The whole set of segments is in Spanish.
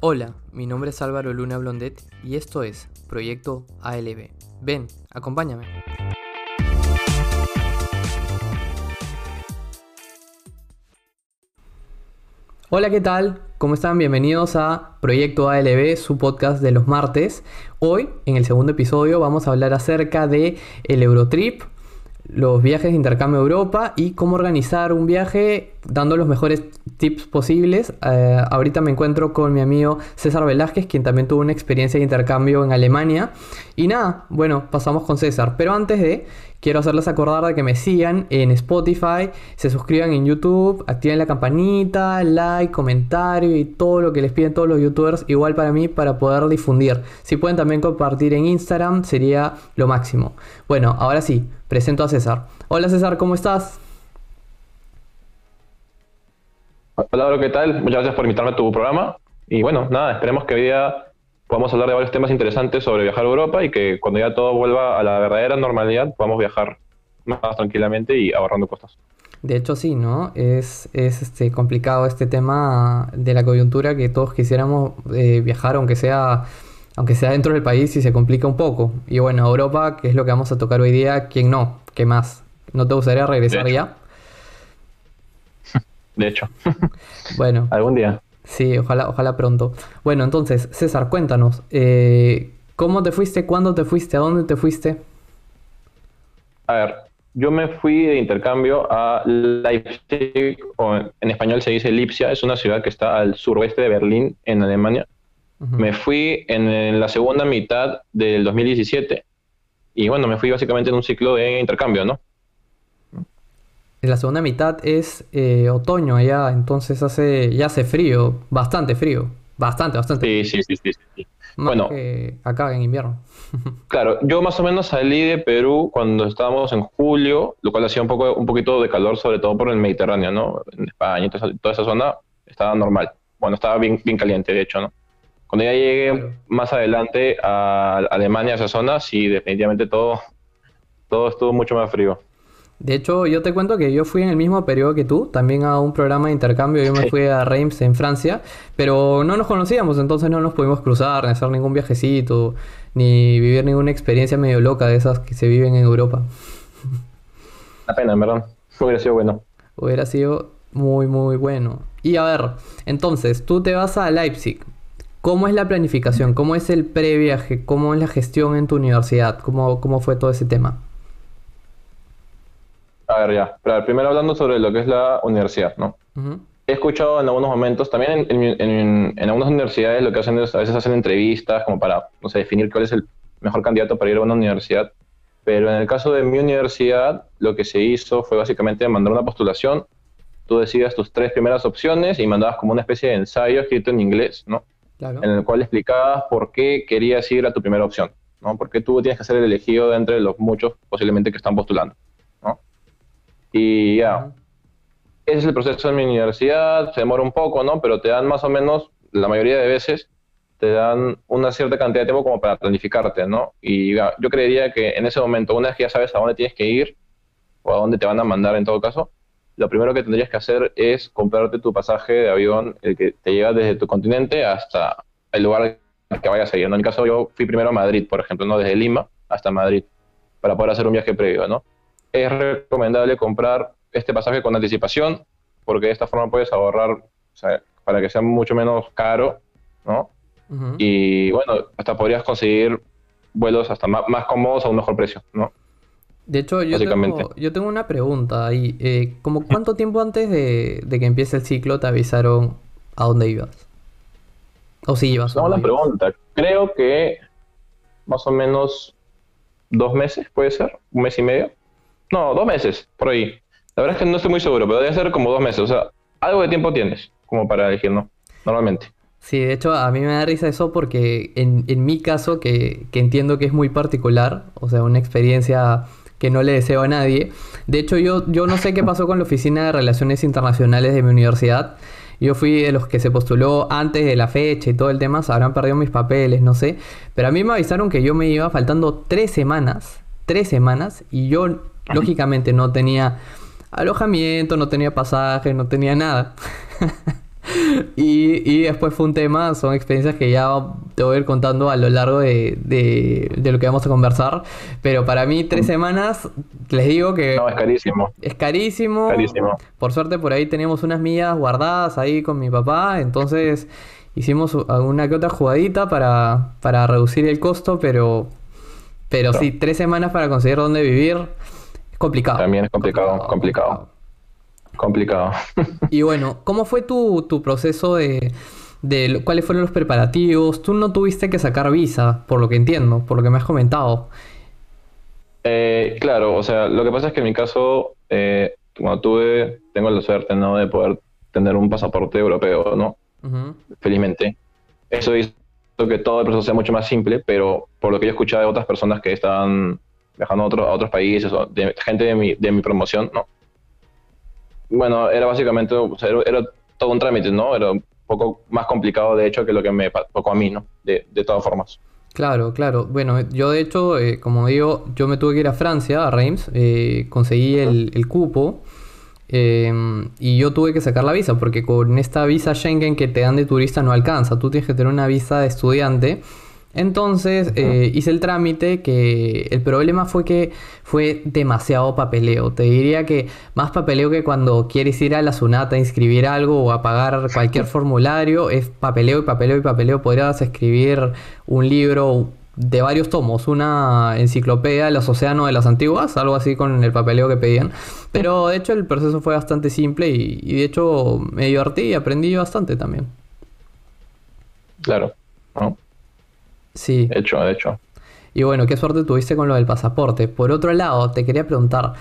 Hola, mi nombre es Álvaro Luna Blondet y esto es Proyecto ALB. Ven, acompáñame. Hola, ¿qué tal? ¿Cómo están? Bienvenidos a Proyecto ALB, su podcast de los martes. Hoy, en el segundo episodio, vamos a hablar acerca de el Eurotrip, los viajes de intercambio a Europa y cómo organizar un viaje dando los mejores tips posibles. Eh, ahorita me encuentro con mi amigo César Velázquez, quien también tuvo una experiencia de intercambio en Alemania. Y nada, bueno, pasamos con César. Pero antes de, quiero hacerles acordar de que me sigan en Spotify, se suscriban en YouTube, activen la campanita, like, comentario y todo lo que les piden todos los youtubers, igual para mí, para poder difundir. Si pueden también compartir en Instagram, sería lo máximo. Bueno, ahora sí, presento a César. Hola César, ¿cómo estás? Hola, ¿qué tal? Muchas gracias por invitarme a tu programa. Y bueno, nada, esperemos que hoy día podamos hablar de varios temas interesantes sobre viajar a Europa y que cuando ya todo vuelva a la verdadera normalidad podamos viajar más tranquilamente y ahorrando costos. De hecho, sí, ¿no? Es, es este, complicado este tema de la coyuntura que todos quisiéramos eh, viajar, aunque sea, aunque sea dentro del país y se complica un poco. Y bueno, Europa, que es lo que vamos a tocar hoy día, ¿quién no? ¿Qué más? ¿No te gustaría regresar ya? de hecho. Bueno. Algún día. Sí, ojalá, ojalá pronto. Bueno, entonces, César, cuéntanos, eh, ¿cómo te fuiste? ¿Cuándo te fuiste? ¿A dónde te fuiste? A ver, yo me fui de intercambio a Leipzig, o en español se dice Lipsia, es una ciudad que está al suroeste de Berlín, en Alemania. Me fui en, la segunda mitad del 2017 y bueno, me fui básicamente en un ciclo de intercambio, ¿no? La segunda mitad es eh, otoño allá, entonces hace ya hace frío, bastante frío, bastante, bastante. Sí, sí, sí, sí. bueno, acá en invierno. claro, yo más o menos salí de Perú cuando estábamos en julio, lo cual hacía un poco, un poquito de calor, sobre todo por el Mediterráneo, ¿no? En España, toda, toda esa zona estaba normal. Bueno, estaba bien, bien caliente, de hecho, ¿no? Cuando ya llegué más adelante a Alemania, a esa zona, sí, definitivamente todo, todo estuvo mucho más frío. De hecho, yo te cuento que yo fui en el mismo periodo que tú, también a un programa de intercambio. Yo me fui a Reims en Francia, pero no nos conocíamos, entonces no nos pudimos cruzar, ni hacer ningún viajecito, ni vivir ninguna experiencia medio loca de esas que se viven en Europa. La pena, en verdad. Hubiera sido bueno. Hubiera sido muy, muy bueno. Y a ver, entonces, tú te vas a Leipzig. ¿Cómo es la planificación? ¿Cómo es el previaje? ¿Cómo es la gestión en tu universidad? ¿Cómo, cómo fue todo ese tema? A ver, ya. Pero primero hablando sobre lo que es la universidad, ¿no? He escuchado en algunos momentos, también en, algunas universidades lo que hacen es, a veces hacen entrevistas como para, no sé, definir cuál es el mejor candidato para ir a una universidad. Pero en el caso de mi universidad, lo que se hizo fue básicamente mandar una postulación. Tú decías tus tres primeras opciones y mandabas como una especie de ensayo escrito en inglés, ¿no? En el cual explicabas por qué querías ir a tu primera opción, ¿no? Por qué tú tienes que ser el elegido de entre los muchos posiblemente que están postulando. Y ya, ese es el proceso en mi universidad, se demora un poco, ¿no? Pero te dan más o menos, la mayoría de veces, te dan una cierta cantidad de tiempo como para planificarte, ¿no? Y ya, yo creería que en ese momento, una vez que ya sabes a dónde tienes que ir, o a dónde te van a mandar en todo caso, lo primero que tendrías que hacer es comprarte tu pasaje de avión, el que te lleva desde tu continente hasta el lugar que vayas a ir. En mi caso, yo fui primero a Madrid, por ejemplo, ¿no? Desde Lima hasta Madrid, para poder hacer un viaje previo, ¿no? Es recomendable comprar este pasaje con anticipación, porque de esta forma puedes ahorrar para que sea mucho menos caro, ¿no? Y bueno, hasta podrías conseguir vuelos hasta más, cómodos a un mejor precio, ¿no? De hecho, yo, tengo, yo tengo una pregunta ahí. Eh, ¿Cómo cuánto tiempo antes de, que empiece el ciclo te avisaron a dónde ibas? ¿O si ibas? No, la pregunta. Creo que más o menos dos meses, puede ser, un mes y medio. No, dos meses, por ahí. La verdad es que no estoy muy seguro, pero debe ser como dos meses. O sea, algo de tiempo tienes como para elegir, ¿no? Normalmente. Sí, de hecho a mí me da risa eso porque en, en mi caso, que, que, entiendo que es muy particular, o sea, una experiencia que no le deseo a nadie. De hecho, yo, yo no sé qué pasó con la Oficina de Relaciones Internacionales de mi universidad. Yo fui de los que se postuló antes de la fecha y todo el tema, se habrán perdido mis papeles, no sé. Pero a mí me avisaron que yo me iba faltando tres semanas, tres semanas, y yo lógicamente no tenía alojamiento, no tenía pasaje, no tenía nada. y, y, después fue un tema, son experiencias que ya te voy a ir contando a lo largo de, de, lo que vamos a conversar. Pero para mí, tres semanas, les digo que. No, es carísimo. Es carísimo. Carísimo. Por suerte, por ahí teníamos unas millas guardadas ahí con mi papá. Entonces, hicimos alguna que otra jugadita para, para reducir el costo, pero. Pero sí, tres semanas para conseguir dónde vivir. Complicado. También es complicado. complicado complicado. y bueno, ¿cómo fue tu, proceso de, de, cuáles fueron los preparativos? Tú no tuviste que sacar visa, por lo que entiendo, por lo que me has comentado. Eh, claro, o sea, lo que pasa es que en mi caso, eh, cuando tuve, tengo la suerte, ¿no? De poder tener un pasaporte europeo, ¿no? Felizmente. Eso hizo que todo el proceso sea mucho más simple, pero por lo que yo he escuchado de otras personas que estaban viajando a, a otros países, o de gente de mi, de mi promoción, ¿no? bueno, era básicamente, era, todo un trámite, ¿no? Era un poco más complicado, de hecho, que lo que me tocó a mí, ¿no? De, de todas formas. Claro, claro. Bueno, yo de hecho, eh, como digo, yo me tuve que ir a Francia, a Reims, eh, conseguí el, el cupo em, y yo tuve que sacar la visa porque con esta visa Schengen que te dan de turista no alcanza. Tú tienes que tener una visa de estudiante entonces eh, hice el trámite que el problema fue que fue demasiado papeleo. Te diría que más papeleo que cuando quieres ir a la Sunata a inscribir algo o a pagar cualquier formulario. Es papeleo y papeleo y papeleo. Podrías escribir un libro de varios tomos, una enciclopedia de los océanos de las antiguas, algo así con el papeleo que pedían. Pero de hecho el proceso fue bastante simple y, y de hecho me divertí y aprendí bastante también. Claro. Sí. De hecho, de hecho. Y bueno, qué suerte tuviste con lo del pasaporte. Por otro lado, te quería preguntar,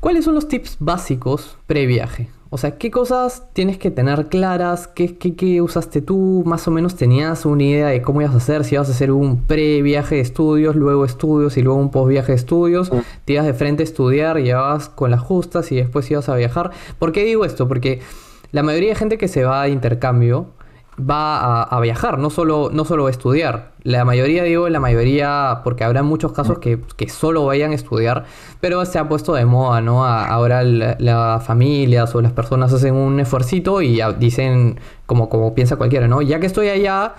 ¿cuáles son los tips básicos pre-viaje? O sea, ¿qué cosas tienes que tener claras? ¿Qué, qué, usaste tú? ¿Más o menos tenías una idea de cómo ibas a hacer? Si ibas a hacer un pre-viaje de estudios, luego estudios y luego un post-viaje de estudios. Mm. Te ibas de frente a estudiar, llevabas con las justas y después ibas a viajar. ¿Por qué digo esto? Porque la mayoría de gente que se va a intercambio va a, viajar, no solo, no solo a estudiar. La mayoría, digo, la mayoría, porque habrá muchos casos que, que solo vayan a estudiar, pero se ha puesto de moda, ¿no? ahora las familias o las personas hacen un esfuercito y dicen, como, como piensa cualquiera, ¿no? Ya que estoy allá,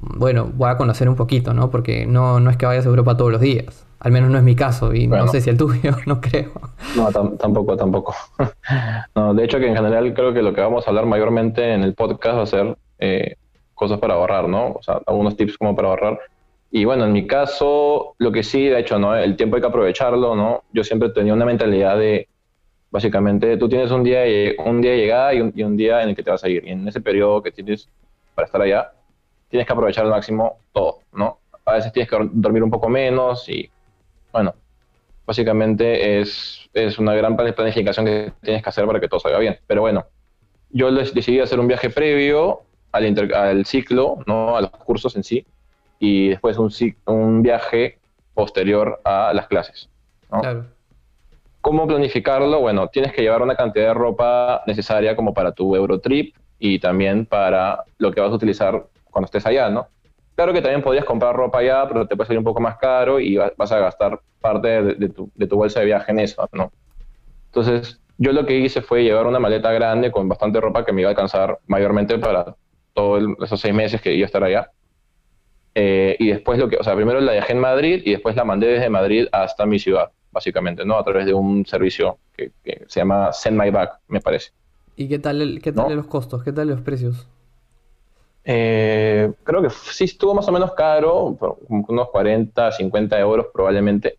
bueno, voy a conocer un poquito, ¿no? Porque no, no es que vayas a Europa todos los días. Al menos no es mi caso y no sé si el tuyo, no creo. No, tampoco, tampoco. no, de hecho que en general creo que lo que vamos a hablar mayormente en el podcast va a ser eh, cosas para ahorrar, ¿no? O sea, algunos tips como para ahorrar. Y bueno, en mi caso, lo que sí, de hecho, ¿no? El tiempo hay que aprovecharlo, ¿no? Yo siempre tenía una mentalidad de, básicamente, tú tienes un día, un día de llegada y un, día en el que te vas a ir. Y en ese periodo que tienes para estar allá, tienes que aprovechar al máximo todo, ¿no? A veces tienes que dormir un poco menos y, bueno, básicamente es, es una gran planificación que tienes que hacer para que todo salga bien. Pero bueno, yo decidí hacer un viaje previo al, ciclo, ¿no? a los cursos en sí, y después un, un viaje posterior a las clases. ¿Cómo planificarlo? Bueno, tienes que llevar una cantidad de ropa necesaria como para tu Eurotrip y también para lo que vas a utilizar cuando estés allá, ¿no? Claro que también podrías comprar ropa allá, pero te puede salir un poco más caro y vas a gastar parte de, tu, de tu bolsa de viaje en eso, ¿no? Entonces, yo lo que hice fue llevar una maleta grande con bastante ropa que me iba a alcanzar mayormente para todos esos seis meses que iba a estar allá. Eh, y después lo que, o sea, primero la dejé en Madrid y después la mandé desde Madrid hasta mi ciudad, básicamente, ¿no? A través de un servicio que, se llama Send My Back, me parece. ¿Y qué tal, qué tal los costos? ¿Qué tal los precios? Eh, creo que sí estuvo más o menos caro, unos 40, 50 euros probablemente.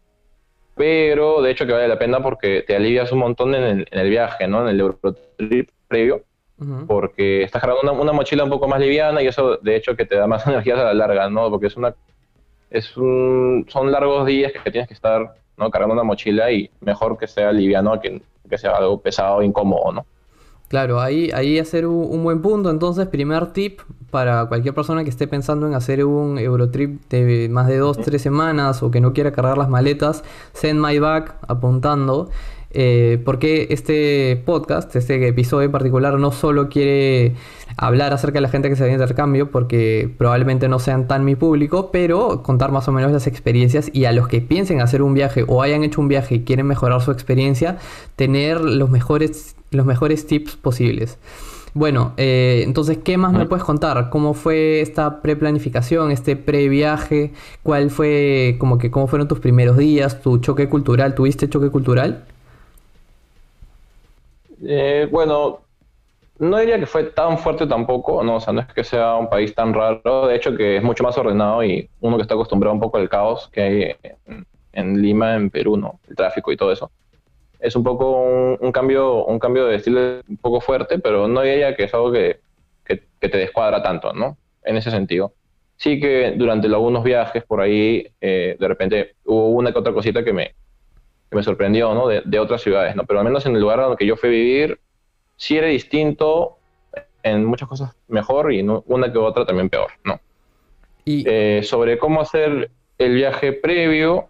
Pero de hecho que vale la pena porque te alivias un montón en el, en el viaje, ¿no? En el Eurotrip previo porque estás cargando una, mochila un poco más liviana y eso de hecho que te da más energías a la larga, ¿no? Porque es una es un, son largos días que tienes que estar ¿no? cargando una mochila y mejor que sea liviano que, que sea algo pesado, incómodo, ¿no? Claro, ahí, ahí hacer un, buen punto. Entonces, primer tip para cualquier persona que esté pensando en hacer un Eurotrip de más de dos, tres semanas o que no quiera cargar las maletas, send my back apuntando. Eh, porque este podcast, este episodio en particular, no solo quiere hablar acerca de la gente que se da intercambio, porque probablemente no sean tan mi público, pero contar más o menos las experiencias y a los que piensen hacer un viaje o hayan hecho un viaje y quieren mejorar su experiencia, tener los mejores, los mejores tips posibles. Bueno, eh, entonces, ¿qué más me puedes contar? ¿Cómo fue esta preplanificación, este previaje? ¿Cuál fue, como que, cómo fueron tus primeros días, tu choque cultural? ¿Tuviste choque cultural? Eh, bueno, no diría que fue tan fuerte tampoco, no, o sea, no es que sea un país tan raro, de hecho que es mucho más ordenado y uno que está acostumbrado un poco al caos que hay en, Lima, en Perú, ¿no? El tráfico y todo eso es un poco un, cambio un cambio de estilo un poco fuerte, pero no diría que es algo que, te descuadra tanto, ¿no? En ese sentido. Sí que durante algunos viajes por ahí, eh, de repente hubo una que otra cosita que me, me sorprendió, ¿no? De, otras ciudades, ¿no? Pero al menos en el lugar donde yo fui a vivir, sí era distinto, en muchas cosas mejor y una que otra también peor, ¿no? Y... Eh, sobre cómo hacer el viaje previo,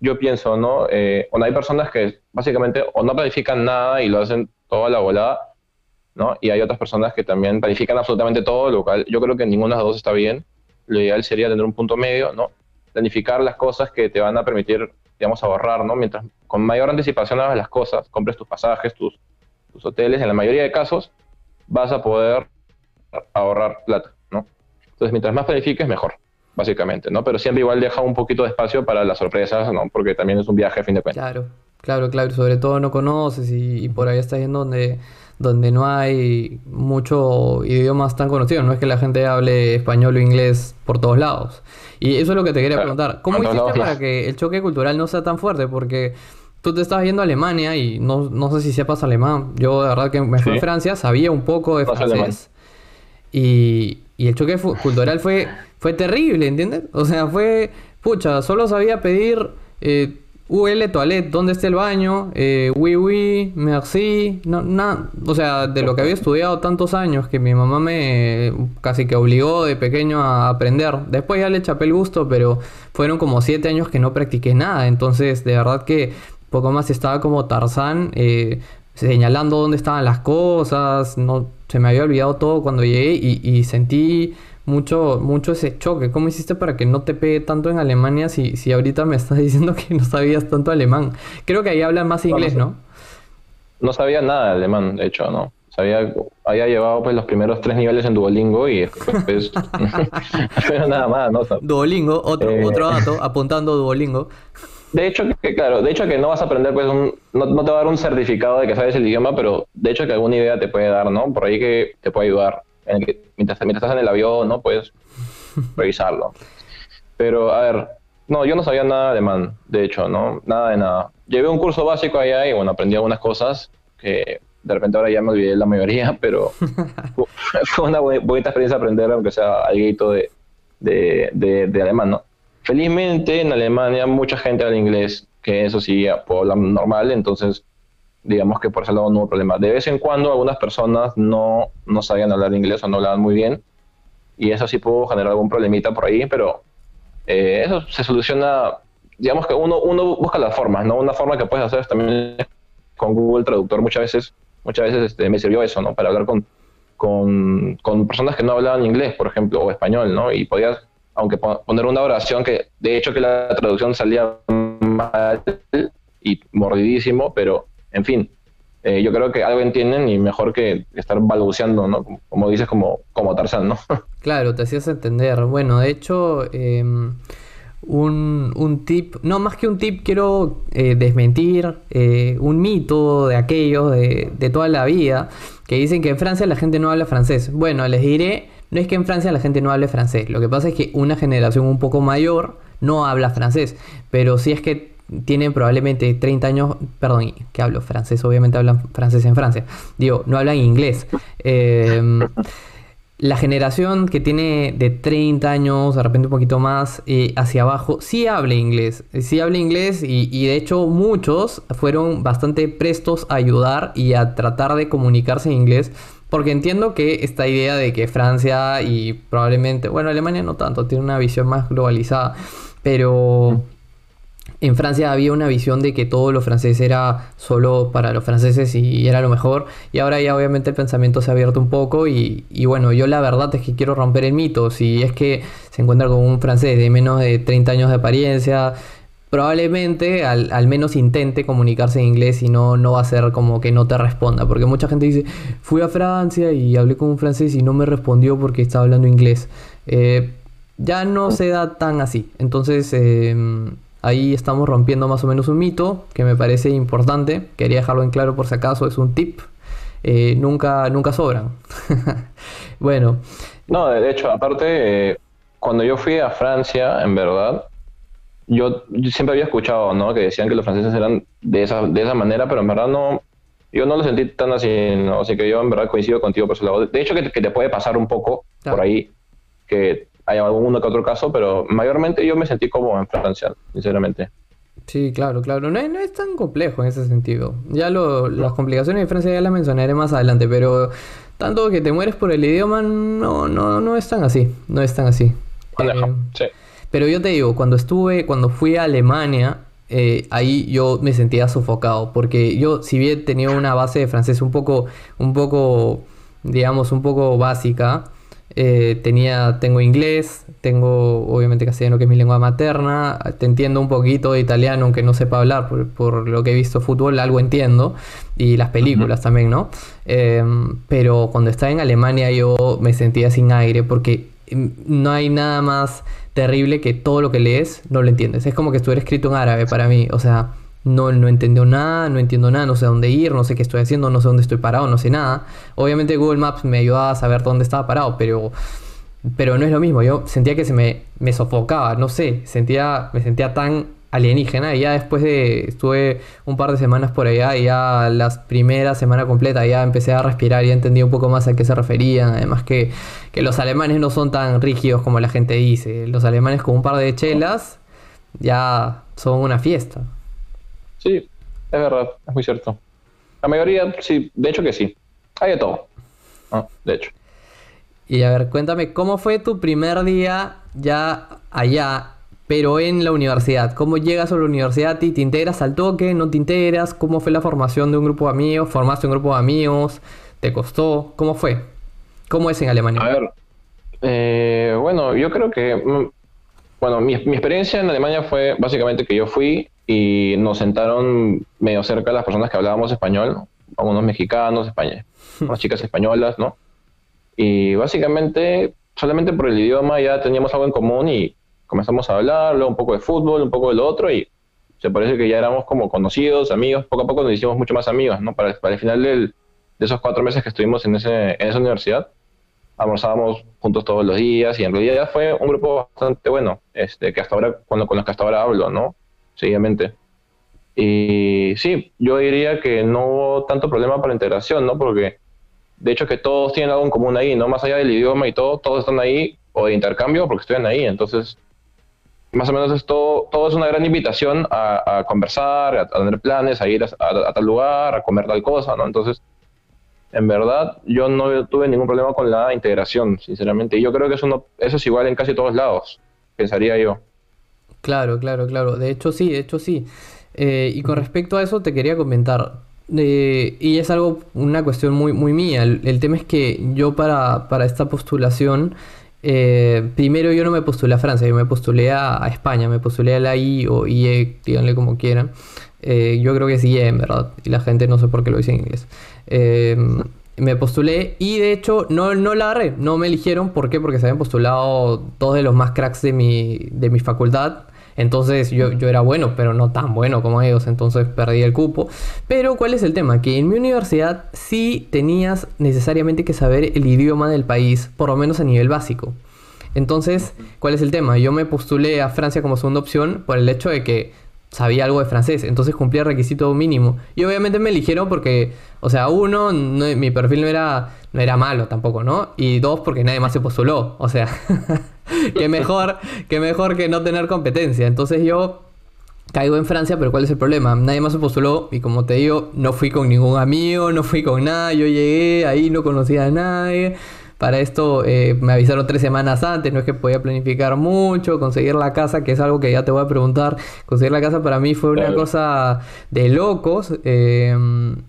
yo pienso, ¿no? Eh, hay personas que básicamente o no planifican nada y lo hacen toda la volada, ¿no? Y hay otras personas que también planifican absolutamente todo, lo cual yo creo que ninguna de las dos está bien. Lo ideal sería tener un punto medio, ¿no? Planificar las cosas que te van a permitir, digamos, ahorrar, ¿no? Mientras con mayor anticipación hagas las cosas, compres tus pasajes, tus, tus hoteles, en la mayoría de casos vas a poder ahorrar plata, ¿no? Entonces, mientras más planifiques, mejor básicamente, ¿no? Pero siempre igual deja un poquito de espacio para las sorpresas, ¿no? Porque también es un viaje a fin de cuentas. Claro, claro, claro. Sobre todo no conoces y, por ahí estás yendo donde, donde no hay mucho idiomas tan conocidos. No es que la gente hable español o inglés por todos lados. Y eso es lo que te quería preguntar. ¿Cómo hiciste para que el choque cultural no sea tan fuerte? Porque tú te estabas yendo a Alemania y no, no sé si sepas alemán. Yo de verdad que me fui a Francia, sabía un poco de francés. Y, y el choque cultural fue fue terrible, ¿entiendes? O sea, fue, pucha, solo sabía pedir eh, UL toilette, ¿dónde está el baño? Eh, oui, oui, merci, no, nada, o sea, de lo que había estudiado tantos años que mi mamá me casi que obligó de pequeño a aprender. Después ya le chapé el gusto, pero fueron como siete años que no practiqué nada, entonces de verdad que poco más estaba como Tarzán. Eh, señalando dónde estaban las cosas, no se me había olvidado todo cuando llegué y, y sentí mucho, mucho ese choque. ¿Cómo hiciste para que no te pegue tanto en Alemania si, si ahorita me estás diciendo que no sabías tanto alemán? Creo que ahí hablan más inglés, ¿no? No, sabía nada de alemán, de hecho, ¿no? Sabía, había llevado pues los primeros tres niveles en Duolingo y después no nada más, ¿no? Duolingo, otro, eh, otro dato, apuntando Duolingo. De hecho, que, claro, de hecho que no vas a aprender, pues, no, no, te va a dar un certificado de que sabes el idioma, pero de hecho que alguna idea te puede dar, ¿no? Por ahí que te puede ayudar mientras, estás en el avión, ¿no? Puedes revisarlo. Pero, a ver, no, yo no sabía nada de alemán, de hecho, ¿no? Nada de nada. Llevé un curso básico allá y, bueno, aprendí algunas cosas que de repente ahora ya me olvidé la mayoría, pero fue una bonita experiencia aprender, aunque sea algo de, de, de, de, alemán, ¿no? Felizmente en Alemania mucha gente habla inglés, que eso sí puedo hablar normal, entonces digamos que por ese lado no hubo problema. De vez en cuando algunas personas no, no sabían hablar inglés o no hablaban muy bien y eso sí pudo generar algún problemita por ahí, pero eh, eso se soluciona, digamos que uno, uno busca las formas, ¿no? Una forma que puedes hacer es también con Google Traductor muchas veces, muchas veces este, me sirvió eso, ¿no? Para hablar con, con, con, personas que no hablaban inglés, por ejemplo, o español, ¿no? Y podías, aunque poner una oración que de hecho que la traducción salía mal y mordidísimo, pero en fin, eh, yo creo que algo entienden y mejor que estar balbuceando, ¿no? Como, dices, como, como Tarzán, ¿no? Claro, te hacías entender. Bueno, de hecho, em, un, tip, no más que un tip, quiero eh, desmentir eh, un mito de aquellos de, de toda la vida que dicen que en Francia la gente no habla francés. Bueno, les diré, no es que en Francia la gente no hable francés, lo que pasa es que una generación un poco mayor no habla francés, pero si es que tienen probablemente 30 años, perdón, que hablo francés, obviamente hablan francés en Francia, digo, no hablan inglés. Em, la generación que tiene de 30 años, de repente un poquito más eh, hacia abajo, sí habla inglés, sí habla inglés y, y, de hecho muchos fueron bastante prestos a ayudar y a tratar de comunicarse en inglés, porque entiendo que esta idea de que Francia y probablemente, bueno, Alemania no tanto, tiene una visión más globalizada, pero en Francia había una visión de que todo lo francés era solo para los franceses y era lo mejor. Y ahora ya obviamente el pensamiento se ha abierto un poco y, bueno, yo la verdad es que quiero romper el mito. Si es que se encuentra con un francés de menos de 30 años de apariencia, probablemente al, menos intente comunicarse en inglés y no, no va a ser como que no te responda. Porque mucha gente dice, fui a Francia y hablé con un francés y no me respondió porque estaba hablando inglés. Eh, ya no se da tan así. Entonces... Eh, Ahí estamos rompiendo más o menos un mito que me parece importante. Quería dejarlo en claro por si acaso, es un tip. Eh, nunca, nunca sobran. bueno. No, de hecho, aparte, eh, cuando yo fui a Francia, en verdad, yo, siempre había escuchado, ¿no? Que decían que los franceses eran de esa, de esa manera, pero en verdad no, yo no lo sentí tan así, ¿no? Así que yo en verdad coincido contigo por ese lado. De hecho, que, te puede pasar un poco por ahí, que hay alguno que otro caso, pero mayormente yo me sentí como en Francia, sinceramente. Sí, claro, claro. No, no es tan complejo en ese sentido. Ya lo, las complicaciones de Francia ya las mencionaré más adelante, pero tanto que te mueres por el idioma no, no, no es tan así. No es tan así. Eh, sí. Pero yo te digo, cuando estuve, cuando fui a Alemania, eh, ahí yo me sentía sofocado, porque yo, si bien tenía una base de francés un poco, un poco, digamos, un poco básica, eh, tenía, tengo inglés, tengo obviamente castellano que es mi lengua materna, te entiendo un poquito de italiano aunque no sepa hablar, por, lo que he visto fútbol algo entiendo, y las películas también, ¿no? Em, pero cuando estaba en Alemania yo me sentía sin aire porque em, no hay nada más terrible que todo lo que lees no lo entiendes. Es como que estuviera escrito en árabe para mí, o sea no, no entendió nada, no entiendo nada, no sé dónde ir, no sé qué estoy haciendo, no sé dónde estoy parado, no sé nada. Obviamente Google Maps me ayudaba a saber dónde estaba parado, pero, pero no es lo mismo. Yo sentía que se me, me sofocaba, no sé, sentía, me sentía tan alienígena y ya después de estuve un par de semanas por allá y ya las primeras semanas completa ya empecé a respirar y entendí un poco más a qué se referían además que, que los alemanes no son tan rígidos como la gente dice los alemanes con un par de chelas ya son una fiesta Sí, es verdad, es muy cierto. La mayoría, sí, de hecho que sí. Hay de todo. Ah, de hecho. Y a ver, cuéntame, ¿cómo fue tu primer día ya allá, pero en la universidad? ¿Cómo llegas a la universidad y te integras al toque? ¿No te integras? ¿Cómo fue la formación de un grupo de amigos? ¿Formaste un grupo de amigos? ¿Te costó? ¿Cómo fue? ¿Cómo es en Alemania? A ver, eh, bueno, yo creo que, mm, bueno, mi, mi experiencia en Alemania fue básicamente que yo fui y nos sentaron medio cerca las personas que hablábamos español, unos mexicanos, España, unas chicas españolas, ¿no? Y básicamente, solamente por el idioma ya teníamos algo en común y comenzamos a hablar, luego un poco de fútbol, un poco de lo otro y se parece que ya éramos como conocidos, amigos, poco a poco nos hicimos mucho más amigos, ¿no? Para, para el final de esos cuatro meses que estuvimos en, ese, en esa universidad, almorzábamos juntos todos los días y en realidad fue un grupo bastante bueno, este, que hasta ahora, con, con los que hasta ahora hablo, ¿no? seguidamente. Y sí, yo diría que no hubo tanto problema para la integración, ¿no? Porque de hecho que todos tienen algo en común ahí, ¿no? Más allá del idioma y todo, todos están ahí o de intercambio porque estudian ahí. Entonces, más o menos es todo, todo es una gran invitación a, conversar, a, tener planes, a ir a, tal lugar, a comer tal cosa, ¿no? Entonces, en verdad, yo no tuve ningún problema con la integración, sinceramente. Y yo creo que eso, eso es igual en casi todos lados, pensaría yo. Claro, claro, claro. De hecho sí, de hecho sí. Eh, y con respecto a eso te quería comentar. Eh, y es algo, una cuestión muy, muy mía. El, tema es que yo para, esta postulación, eh, primero yo no me postulé a Francia, yo me postulé a, España, me postulé a la I o IE, díganle como quieran. Yo creo que IE en verdad, y la gente no sé por qué lo dice en inglés. me postulé y de hecho no, no la agarré, no me eligieron. ¿Por qué? Porque se habían postulado dos de los más cracks de mi, de mi facultad. Entonces yo, yo era bueno, pero no tan bueno como ellos, entonces perdí el cupo. Pero ¿cuál es el tema? Que en mi universidad sí tenías necesariamente que saber el idioma del país, por lo menos a nivel básico. Entonces, ¿cuál es el tema? Yo me postulé a Francia como segunda opción por el hecho de que sabía algo de francés, entonces cumplía el requisito mínimo. Y obviamente me eligieron porque, o sea, uno, mi perfil no era, no era malo tampoco, ¿no? Y dos, porque nadie más se postuló, o sea, que mejor, que mejor que no tener competencia. Entonces yo caigo en Francia, pero ¿cuál es el problema? Nadie más se postuló y como te digo, no fui con ningún amigo, no fui con nada, yo llegué ahí, no conocía a nadie para esto eh, me avisaron tres semanas antes, no es que podía planificar mucho, conseguir la casa, que es algo que ya te voy a preguntar, conseguir la casa para mí fue una cosa de locos eh,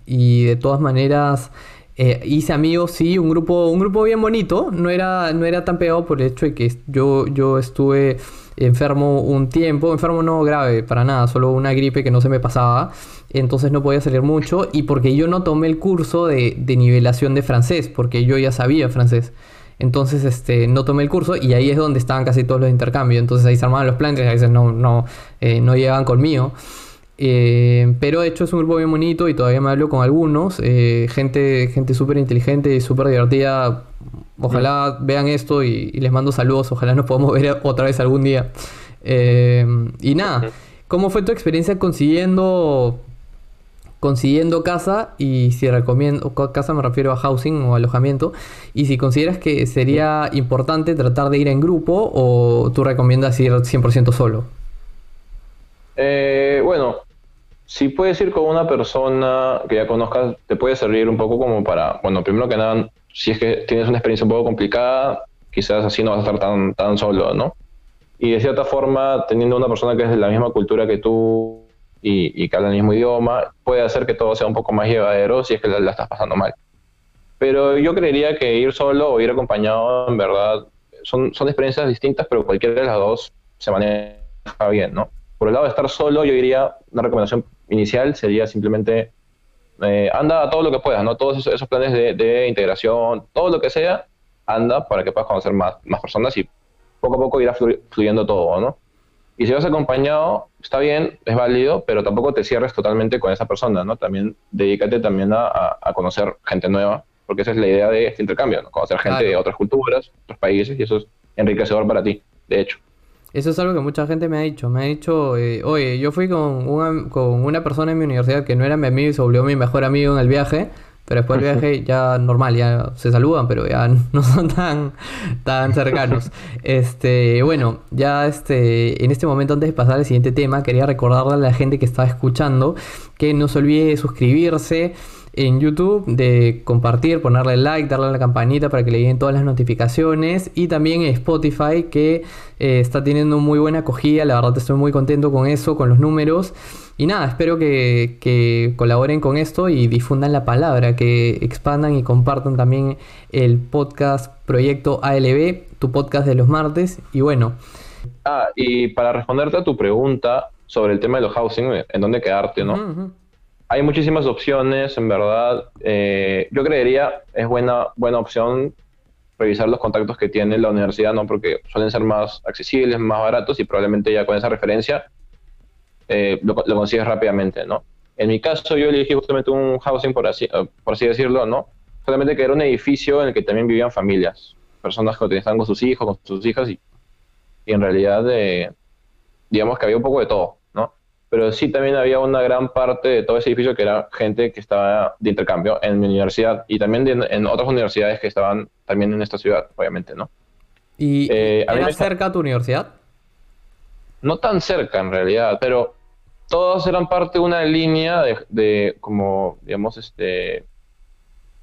y de todas maneras... Eh, hice amigos, sí, un grupo, un grupo bien bonito. No era, no era tan pegado por el hecho de que yo, yo estuve enfermo un tiempo, enfermo no grave para nada, solo una gripe que no se me pasaba, entonces no podía salir mucho y porque yo no tomé el curso de, nivelación de francés, porque yo ya sabía francés. Entonces, este, no tomé el curso y ahí es donde estaban casi todos los intercambios. Entonces ahí se armaban los planes, a veces no, no, eh, no llegaban conmigo. Eh, pero de hecho es un grupo bien bonito y todavía me hablo con algunos. Eh, gente gente súper inteligente y súper divertida. Ojalá vean esto y, les mando saludos. Ojalá nos podamos ver otra vez algún día. Eh, y nada, ¿cómo fue tu experiencia consiguiendo consiguiendo casa? Y si recomiendo, casa me refiero a housing o alojamiento. Y si consideras que sería importante tratar de ir en grupo o tú recomiendas ir 100% solo. Eh, bueno, si puedes ir con una persona que ya conozcas, te puede servir un poco como para, bueno, primero que nada, si es que tienes una experiencia un poco complicada, quizás así no vas a estar tan, tan solo, ¿no? Y de cierta forma, teniendo una persona que es de la misma cultura que tú y, que habla el mismo idioma, puede hacer que todo sea un poco más llevadero si es que la, estás pasando mal. Pero yo creería que ir solo o ir acompañado, en verdad, son, son experiencias distintas, pero cualquiera de las dos se maneja bien, ¿no? Por el lado de estar solo, yo diría, una recomendación inicial sería simplemente eh, anda a todo lo que puedas, ¿no? Todos esos, planes de, integración, todo lo que sea, anda para que puedas conocer más, más personas y poco a poco irá fluyendo todo, ¿no? Y si vas acompañado, está bien, es válido, pero tampoco te cierres totalmente con esa persona, ¿no? También dedícate también a, conocer gente nueva, porque esa es la idea de este intercambio, ¿no? Conocer gente de otras culturas, otros países, y eso es enriquecedor para ti, de hecho. Eso es algo que mucha gente me ha dicho. Me ha dicho, eh, oye, yo fui con una, con una persona en mi universidad que no era mi amigo y se volvió mi mejor amigo en el viaje. Pero después del viaje ya normal, ya se saludan, pero ya no son tan, tan cercanos. este, bueno, ya este, en este momento antes de pasar al siguiente tema, quería recordarle a la gente que estaba escuchando que no se olvide de suscribirse en YouTube, de compartir, ponerle like, darle a la campanita para que le lleguen todas las notificaciones. Y también en Spotify que eh, está teniendo muy buena acogida, la verdad estoy muy contento con eso, con los números. Y nada, espero que, colaboren con esto y difundan la palabra, que expandan y compartan también el podcast Proyecto ALB, tu podcast de los martes. Y bueno. Ah, y para responderte a tu pregunta sobre el tema de los housing, en dónde quedarte, ¿no? Hay muchísimas opciones, en verdad. Eh, yo creería es buena, buena opción revisar los contactos que tiene la universidad, ¿no? Porque suelen ser más accesibles, más baratos y probablemente ya con esa referencia eh, lo, consigues rápidamente, ¿no? En mi caso, yo elegí justamente un housing, por así, eh, por así decirlo, ¿no? Solamente que era un edificio en el que también vivían familias, personas que estaban con sus hijos, con sus hijas y, en realidad, digamos que había un poco de todo pero sí también había una gran parte de todo ese edificio que era gente que estaba de intercambio en mi universidad y también en otras universidades que estaban también en esta ciudad, obviamente, ¿no? ¿Y eh, era cerca tu universidad? No tan cerca en realidad, pero todos eran parte de una línea de, como, digamos, este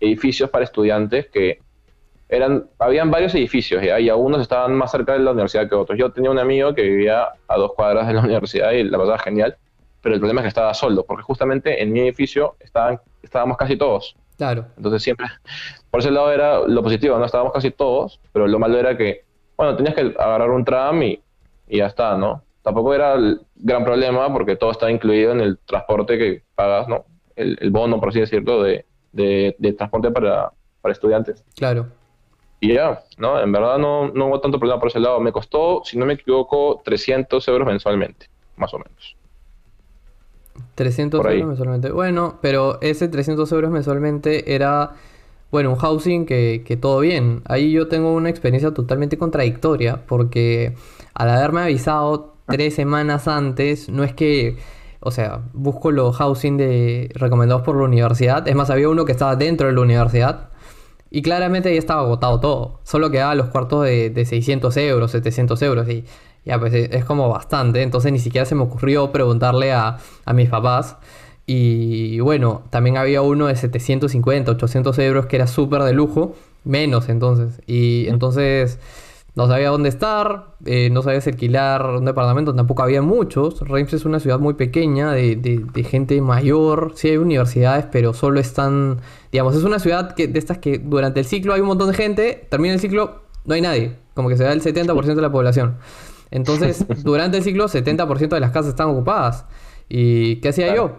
edificios para estudiantes que eran, habían varios edificios y algunos estaban más cerca de la universidad que otros. Yo tenía un amigo que vivía a dos cuadras de la universidad y la verdad genial, pero el problema es que estaba solo, porque justamente en mi edificio estaban, estábamos casi todos. Claro. Entonces siempre, por ese lado era lo positivo, no estábamos casi todos, pero lo malo era que, bueno, tenías que agarrar un tram y, y ya está, ¿no? Tampoco era el gran problema porque todo está incluido en el transporte que pagas, ¿no? El, el bono, por así decirlo, de, de, de transporte para, para estudiantes. Claro. Y ya, ¿no? En verdad no, no hubo tanto problema por ese lado. Me costó, si no me equivoco, 300 euros mensualmente, más o menos. 300 euros mensualmente. Bueno, pero ese 300 euros mensualmente era, bueno, un housing que, que, todo bien. Ahí yo tengo una experiencia totalmente contradictoria, porque al haberme avisado tres semanas antes, no es que, o sea, busco los housing de, recomendados por la universidad. Es más, había uno que estaba dentro de la universidad y claramente ya estaba agotado todo. Solo quedaban los cuartos de, de 600 euros, 700 euros. Y ya, pues es como bastante. Entonces ni siquiera se me ocurrió preguntarle a, a mis papás. Y bueno, también había uno de 750, 800 euros que era súper de lujo, menos entonces. Y entonces no sabía dónde estar, eh, no sabía alquilar un departamento, tampoco había muchos. Reims es una ciudad muy pequeña, de, de, gente mayor, sí hay universidades, pero solo están, digamos, es una ciudad que, de estas que durante el ciclo hay un montón de gente, termina el ciclo, no hay nadie, como que se da el 70% de la población. Entonces, durante el ciclo, 70% de las casas están ocupadas. ¿Y qué hacía yo?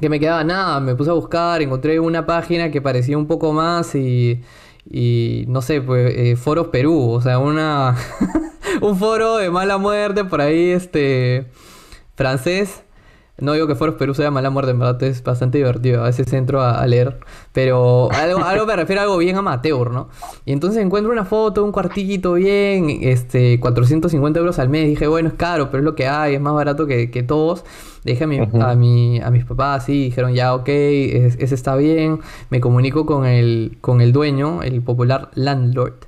Que me quedaba nada, me puse a buscar, encontré una página que parecía un poco más y, y no sé, pues eh, Foros Perú, o sea, una un foro de mala muerte por ahí, este, francés no digo que Foros Perú sea mala muerte, en verdad es bastante divertido. A veces entro a, leer. Pero algo, algo me refiero a algo bien amateur, ¿no? Y entonces encuentro una foto, un cuartito bien, este, 450 euros al mes. Dije, bueno, es caro, pero es lo que hay, es más barato que, todos. Le dije a, mi, a, mi, a mis papás, sí, dijeron, ya, ok, ese está bien. Me comunico con el, con el dueño, el popular landlord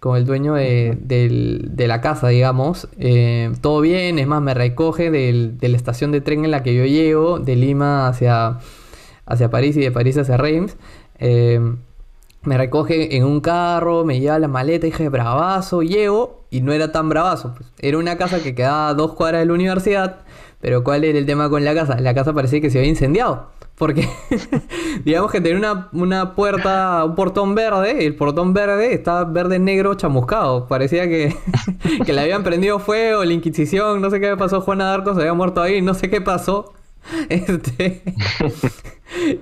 con el dueño de, la casa, digamos. Eh, todo bien, es más, me recoge de la estación de tren en la que yo llego, de Lima hacia, hacia París y de París hacia Reims. Eh, me recoge en un carro, me lleva la maleta, dije, bravazo, llego, y no era tan bravazo. Pues. Era una casa que quedaba a dos cuadras de la universidad, pero ¿cuál era el tema con la casa? La casa parecía que se había incendiado. Porque digamos que tenía una, puerta, un portón verde, y el portón verde estaba verde negro chamuscado. Parecía que, que le habían prendido fuego, la Inquisición, no sé qué pasó, Juana Darco se había muerto ahí, no sé qué pasó. Este,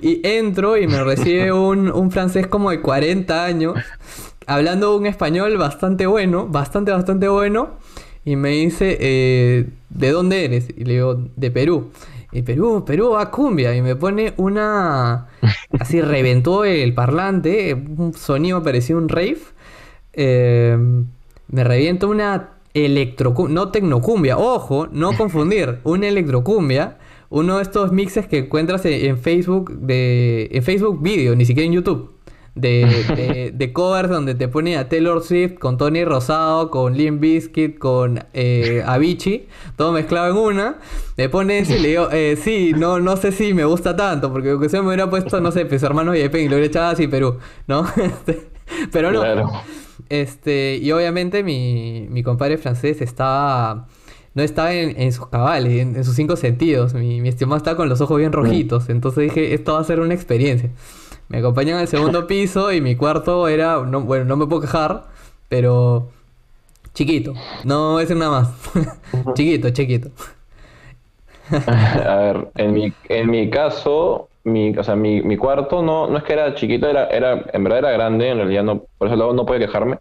y entro y me recibe un, un francés como de 40 años, hablando un español bastante bueno, bastante, bastante bueno. Y me dice, eh, ¿de dónde eres? Y le digo, de Perú. Y Perú, Perú va cumbia. Y me pone una. Así reventó el parlante. Un sonido parecía un rave. Eh, me revienta una electrocumbia. No tecnocumbia. Ojo, no confundir. Una electrocumbia. Uno de estos mixes que encuentras en Facebook de. En Facebook Video, ni siquiera en YouTube de, de, covers donde te pone a Taylor Swift con Tony Rosado, con Limp Bizkit, con eh, Avicii, todo mezclado en una. Me pone ese y le digo, eh, sí, no, no sé si me gusta tanto, porque aunque se me hubiera puesto, no sé, pues hermanos y y lo hubiera echado así Perú, ¿no? Este, pero no. Este, y obviamente mi, mi compadre francés estaba no estaba en, sus cabales, en, sus cinco sentidos. Mi, mi estimado estaba con los ojos bien rojitos. Entonces dije, esto va a ser una experiencia. Me acompañan al segundo piso y mi cuarto era, no, bueno, no me puedo quejar, pero chiquito. No es nada más. chiquito, chiquito. A ver, en mi, en mi caso, mi, o sea, mi, mi, cuarto no, no es que era chiquito, era, era, en verdad era grande, en realidad no, por eso no puedo quejarme.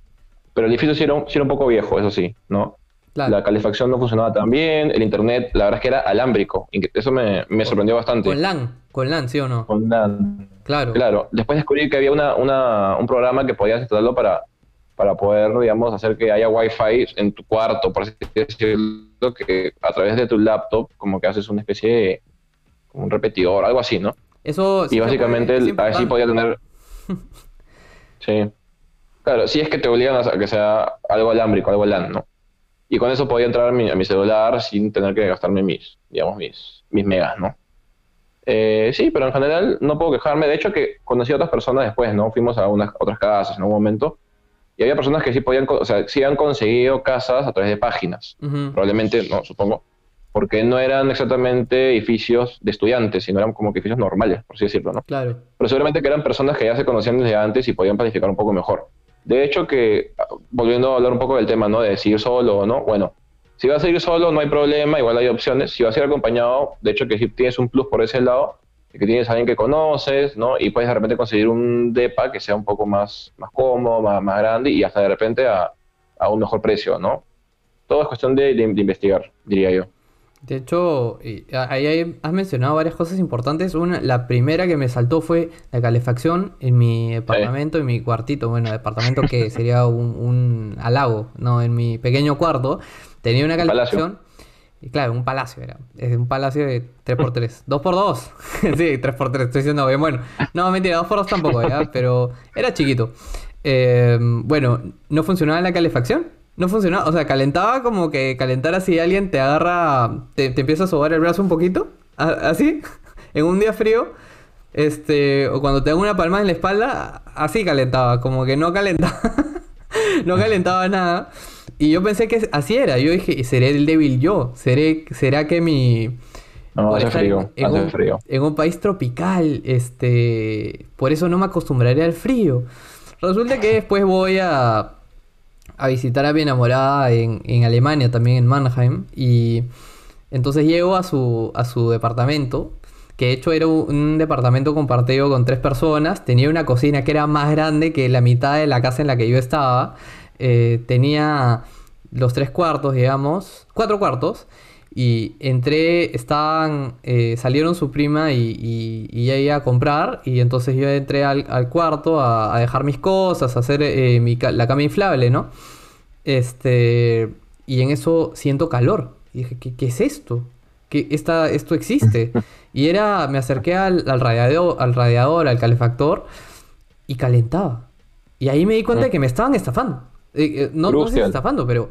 Pero el edificio sí era, un, sí era un poco viejo, eso sí, ¿no? La calefacción no funcionaba tan bien, el internet, la verdad es que era alámbrico. Eso me, me sorprendió bastante. Con LAN, con LAN, ¿sí o no? Con LAN. Claro. Claro. Después descubrí que había una, una, un programa que podías instalarlo para, para poder, digamos, hacer que haya wifi en tu cuarto, por así decirlo, que a través de tu laptop, como que haces una especie de un repetidor, algo así, ¿no? Eso Y básicamente así podía tener. sí. Claro, si es que te obligan a que sea algo alámbrico, algo LAN, ¿no? Y con eso podía entrar a mi, celular sin tener que gastarme mis, digamos, mis, mis megas, ¿no? Eh, sí, pero en general no puedo quejarme. De hecho, que conocí a otras personas después, ¿no? Fuimos a unas otras casas en un momento. Y había personas que sí podían, o sea, sí han conseguido casas a través de páginas. Probablemente, no, supongo. Porque no eran exactamente edificios de estudiantes, sino eran como edificios normales, por así decirlo, ¿no? Claro. Pero seguramente que eran personas que ya se conocían desde antes y podían planificar un poco mejor. De hecho, que volviendo a hablar un poco del tema, ¿no? De si ir solo o no, bueno, si vas a ir solo no hay problema, igual hay opciones. Si vas a ir acompañado, de hecho que si tienes un plus por ese lado, que tienes a alguien que conoces, ¿no? Y puedes de repente conseguir un DEPA que sea un poco más, más cómodo, más, más grande y hasta de repente a, a un mejor precio, ¿no? Todo es cuestión de, de investigar, diría yo. De hecho, ahí has mencionado varias cosas importantes. Una, la primera que me saltó fue la calefacción en mi departamento, en mi cuartito. Bueno, departamento que sería un, un halago, ¿no? En mi pequeño cuarto tenía una calefacción. Y claro, un palacio era. Es un palacio de 3x3. 2x2. sí, 3x3. Estoy diciendo bien. Bueno, no, mentira, 2x2 tampoco, ¿ya? Pero era chiquito. Eh, bueno, no funcionaba la calefacción no funcionaba. O sea, calentaba como que calentar así alguien te agarra, te, te empieza a sobar el brazo un poquito. Así. en un día frío, este, o cuando te dan una palmada en la espalda, así calentaba, como que no calentaba, no calentaba nada. Y yo pensé que así era, yo dije, seré el débil yo, seré, será que mi... No, hace frío, en, hace un, frío. En un país tropical, este, por eso no me acostumbraré al frío. Resulta que después voy a, a visitar a mi enamorada en, en Alemania, también en Mannheim, y entonces llego a su, a su departamento que de hecho era un departamento compartido con tres personas, tenía una cocina que era más grande que la mitad de la casa en la que yo estaba, eh, tenía los tres cuartos, digamos, cuatro cuartos, y entré, estaban, eh, salieron su prima y, y, ella a comprar, y entonces yo entré al, cuarto a, dejar mis cosas, a hacer eh, la cama inflable, ¿no? Este, y en eso siento calor. Y dije, ¿qué, qué es esto? ¿Qué, esta, esto existe? Y era, me acerqué al, radiador, al radiador, al calefactor y calentaba. Y ahí me di cuenta de que me estaban estafando. Eh, eh, no, no sé estafando, pero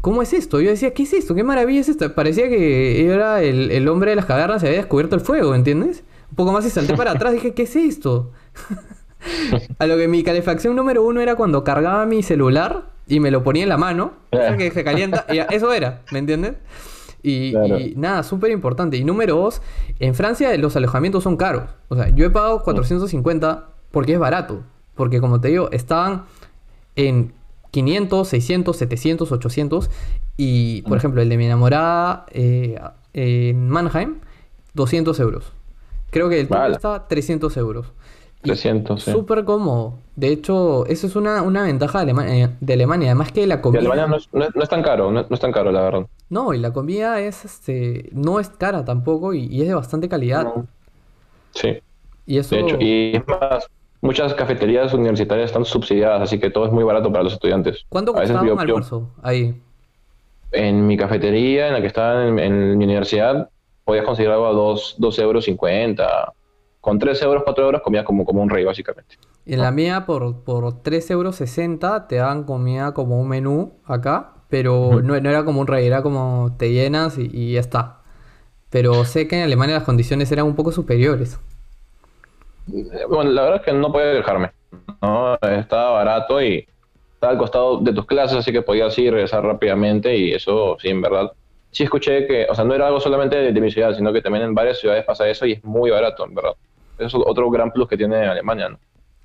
¿cómo es esto? Yo decía, ¿qué es esto? ¿Qué maravilla es esto? Parecía que era el, hombre de las cavernas y había descubierto el fuego, ¿entiendes? Un poco más y salté para atrás, dije, ¿qué es esto? A lo que mi calefacción número uno era cuando cargaba mi celular y me lo ponía en la mano, que se calienta, y eso era, ¿me entiendes? Y, nada, súper importante. Y número dos, en Francia los alojamientos son caros. O sea, yo he pagado 450 porque es barato. Porque como te digo, estaban en 500, 600, 700, 800. Y, por ejemplo, el de mi enamorada eh, en Mannheim, 200 euros. Creo que el vale. está 300 euros. 300, sí. Súper cómodo. De hecho, eso es una, ventaja de Alemania, de Alemania. Además que la comida... De Alemania no es, tan caro, no, es tan caro, la verdad. No, y la comida es, este, no es cara tampoco y, es de bastante calidad. Sí. Y eso... De hecho, y es más, muchas cafeterías universitarias están subsidiadas, así que todo es muy barato para los estudiantes. ¿Cuánto costaba un almuerzo ahí? En mi cafetería, en la que estaba en, mi universidad, podías conseguir algo a 2, euros con 3 euros, 4 euros comías como, como un rey, básicamente. En la mía, por, por 3 euros 60, te dan comida como un menú acá, pero no, era como un rey, era como te llenas y, ya está. Pero sé que en Alemania las condiciones eran un poco superiores. Bueno, la verdad es que no podía dejarme. ¿no? Estaba barato y estaba al costado de tus clases, así que podías ir regresar rápidamente y eso, sí, en verdad, sí escuché que, o sea, no era algo solamente de, mi ciudad, sino que también en varias ciudades pasa eso y es muy barato, en verdad. Eso es otro gran plus que tiene Alemania, ¿no?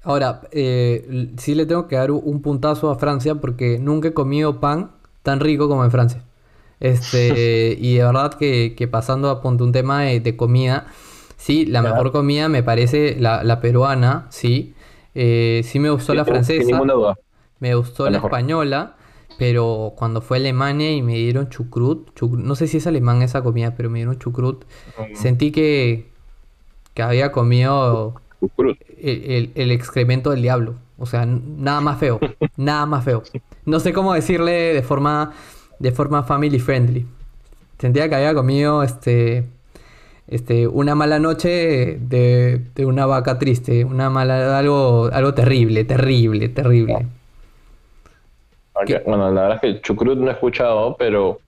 Ahora, eh, sí le tengo que dar un puntazo a Francia porque nunca he comido pan tan rico como en Francia. Este, y de verdad que, pasando a un tema de, comida, sí, la mejor comida me parece la, peruana, sí. Eh, sí me gustó la francesa. Me gustó la, española. Pero cuando fue a Alemania y me dieron chucrut, no sé si es alemán esa comida, pero me dieron chucrut, sentí que, que había comido el, el, excremento del diablo. O sea, nada más feo, nada más feo. No sé cómo decirle de forma, de forma family friendly. Sentía que había comido este, este, una mala noche de, de una vaca triste, una mala, algo, algo terrible, terrible, terrible. Bueno, la verdad es que el chucrut no he escuchado, pero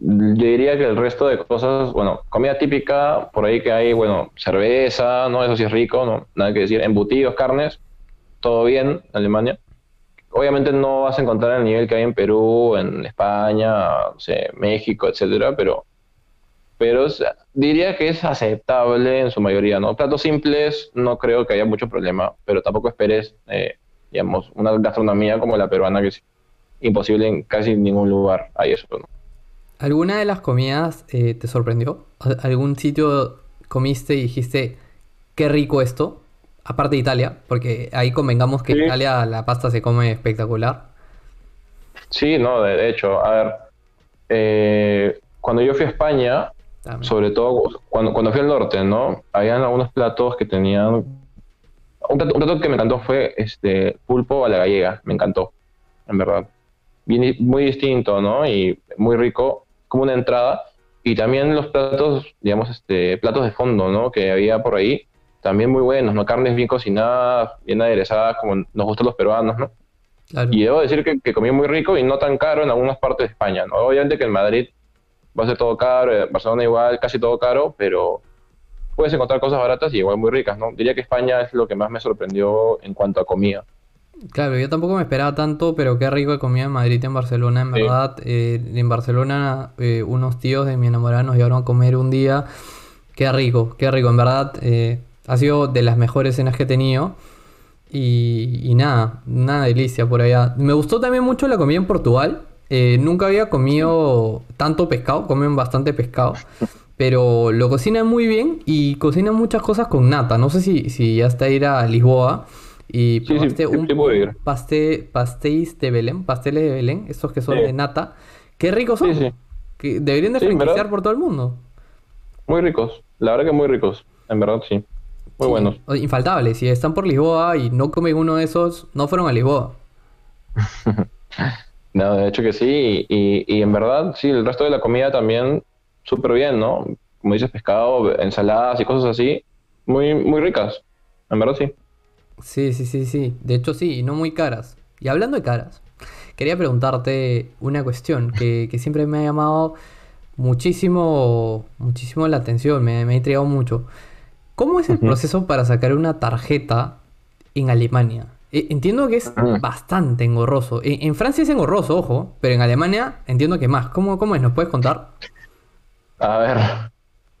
yo diría que el resto de cosas, bueno, comida típica, por ahí que hay, bueno, cerveza, ¿no? Eso sí es rico, ¿no? Nada que decir, embutidos, carnes, todo bien en Alemania. Obviamente no vas a encontrar el nivel que hay en Perú, en España, México, etcétera, pero, pero diría que es aceptable en su mayoría, ¿no? Platos simples, no creo que haya mucho problema, pero tampoco esperes, eh, digamos, una gastronomía como la peruana que es imposible en casi ningún lugar hay eso, ¿no? ¿Alguna de las comidas eh, te sorprendió? ¿Algún sitio comiste y dijiste, qué rico esto? Aparte de Italia, porque ahí convengamos que en Italia la pasta se come espectacular. Sí, no, de, hecho, a ver, eh, cuando yo fui a España, sobre todo cuando, cuando fui al norte, ¿no? Habían algunos platos que tenían... Un plato, que me encantó fue este pulpo a la gallega, me encantó, en verdad. Bien, muy distinto, ¿no? Y muy rico como una entrada. Y también los platos, digamos, este, platos de fondo, ¿no? Que había por ahí, también muy buenos, ¿no? Carnes bien cocinadas, bien aderezadas, como nos gustan los peruanos, ¿no? Y debo decir que, que, comí muy rico y no tan caro en algunas partes de España, ¿no? Obviamente que en Madrid va a ser todo caro, en Barcelona igual, casi todo caro, pero puedes encontrar cosas baratas y igual muy ricas, ¿no? Diría que España es lo que más me sorprendió en cuanto a comida. Claro, yo tampoco me esperaba tanto, pero qué rico de comida en Madrid y en Barcelona, en verdad. Eh, en Barcelona eh, unos tíos de mi enamorada nos llevaron a comer un día. Qué rico, qué rico, en verdad. Eh, ha sido de las mejores cenas que he tenido. Y, nada, una delicia por allá. Me gustó también mucho la comida en Portugal. Nunca había comido tanto pescado, comen bastante pescado. Pero lo cocinan muy bien y cocinan muchas cosas con nata. No sé si, si ya está ir a Lisboa. Y probaste un pastéis de Belén, pasteles de Belén, estos que son de nata. Qué ricos son. Que deberían de franquiciar por todo el mundo. Muy ricos, la verdad que muy ricos, en verdad sí. Muy buenos. Infaltables, si están por Lisboa y no comen uno de esos, no fueron a Lisboa. no, de hecho que sí, y, y en verdad sí, el resto de la comida también súper bien, ¿no? Como dices, pescado, ensaladas y cosas así, muy, muy ricas, en verdad sí. Sí, sí, sí, sí. De hecho, sí, y no muy caras. Y hablando de caras, quería preguntarte una cuestión que, siempre me ha llamado muchísimo, muchísimo la atención, me, ha intrigado mucho. ¿Cómo es el proceso para sacar una tarjeta en Alemania? E, entiendo que es bastante engorroso. En, en, Francia es engorroso, ojo, pero en Alemania entiendo que más. ¿Cómo, cómo es? ¿Nos puedes contar? A ver,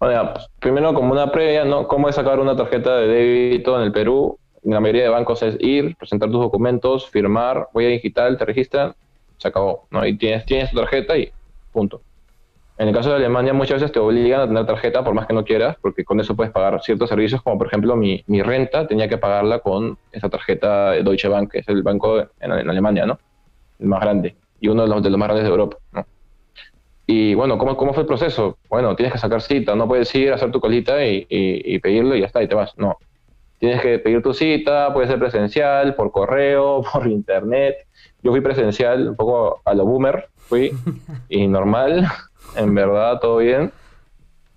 bueno, primero como una previa, ¿no? ¿Cómo es sacar una tarjeta de débito en el Perú? en la mayoría de bancos es ir, presentar tus documentos, firmar, voy a digital, te registran, se acabó, ¿no? Y tienes, tienes tu tarjeta y punto. En el caso de Alemania muchas veces te obligan a tener tarjeta por más que no quieras, porque con eso puedes pagar ciertos servicios, como por ejemplo mi, mi renta tenía que pagarla con esa tarjeta de Deutsche Bank, que es el banco en, Alemania, ¿no? El más grande y uno de los, de los más grandes de Europa, ¿no? Y bueno, ¿cómo, ¿cómo fue el proceso? Bueno, tienes que sacar cita, no puedes ir a hacer tu colita y, y, y pedirlo y ya está, y te vas. No, Tienes que pedir tu cita, puede ser presencial, por correo, por internet. Yo fui presencial, un poco a lo boomer, fui, y normal, en verdad, todo bien.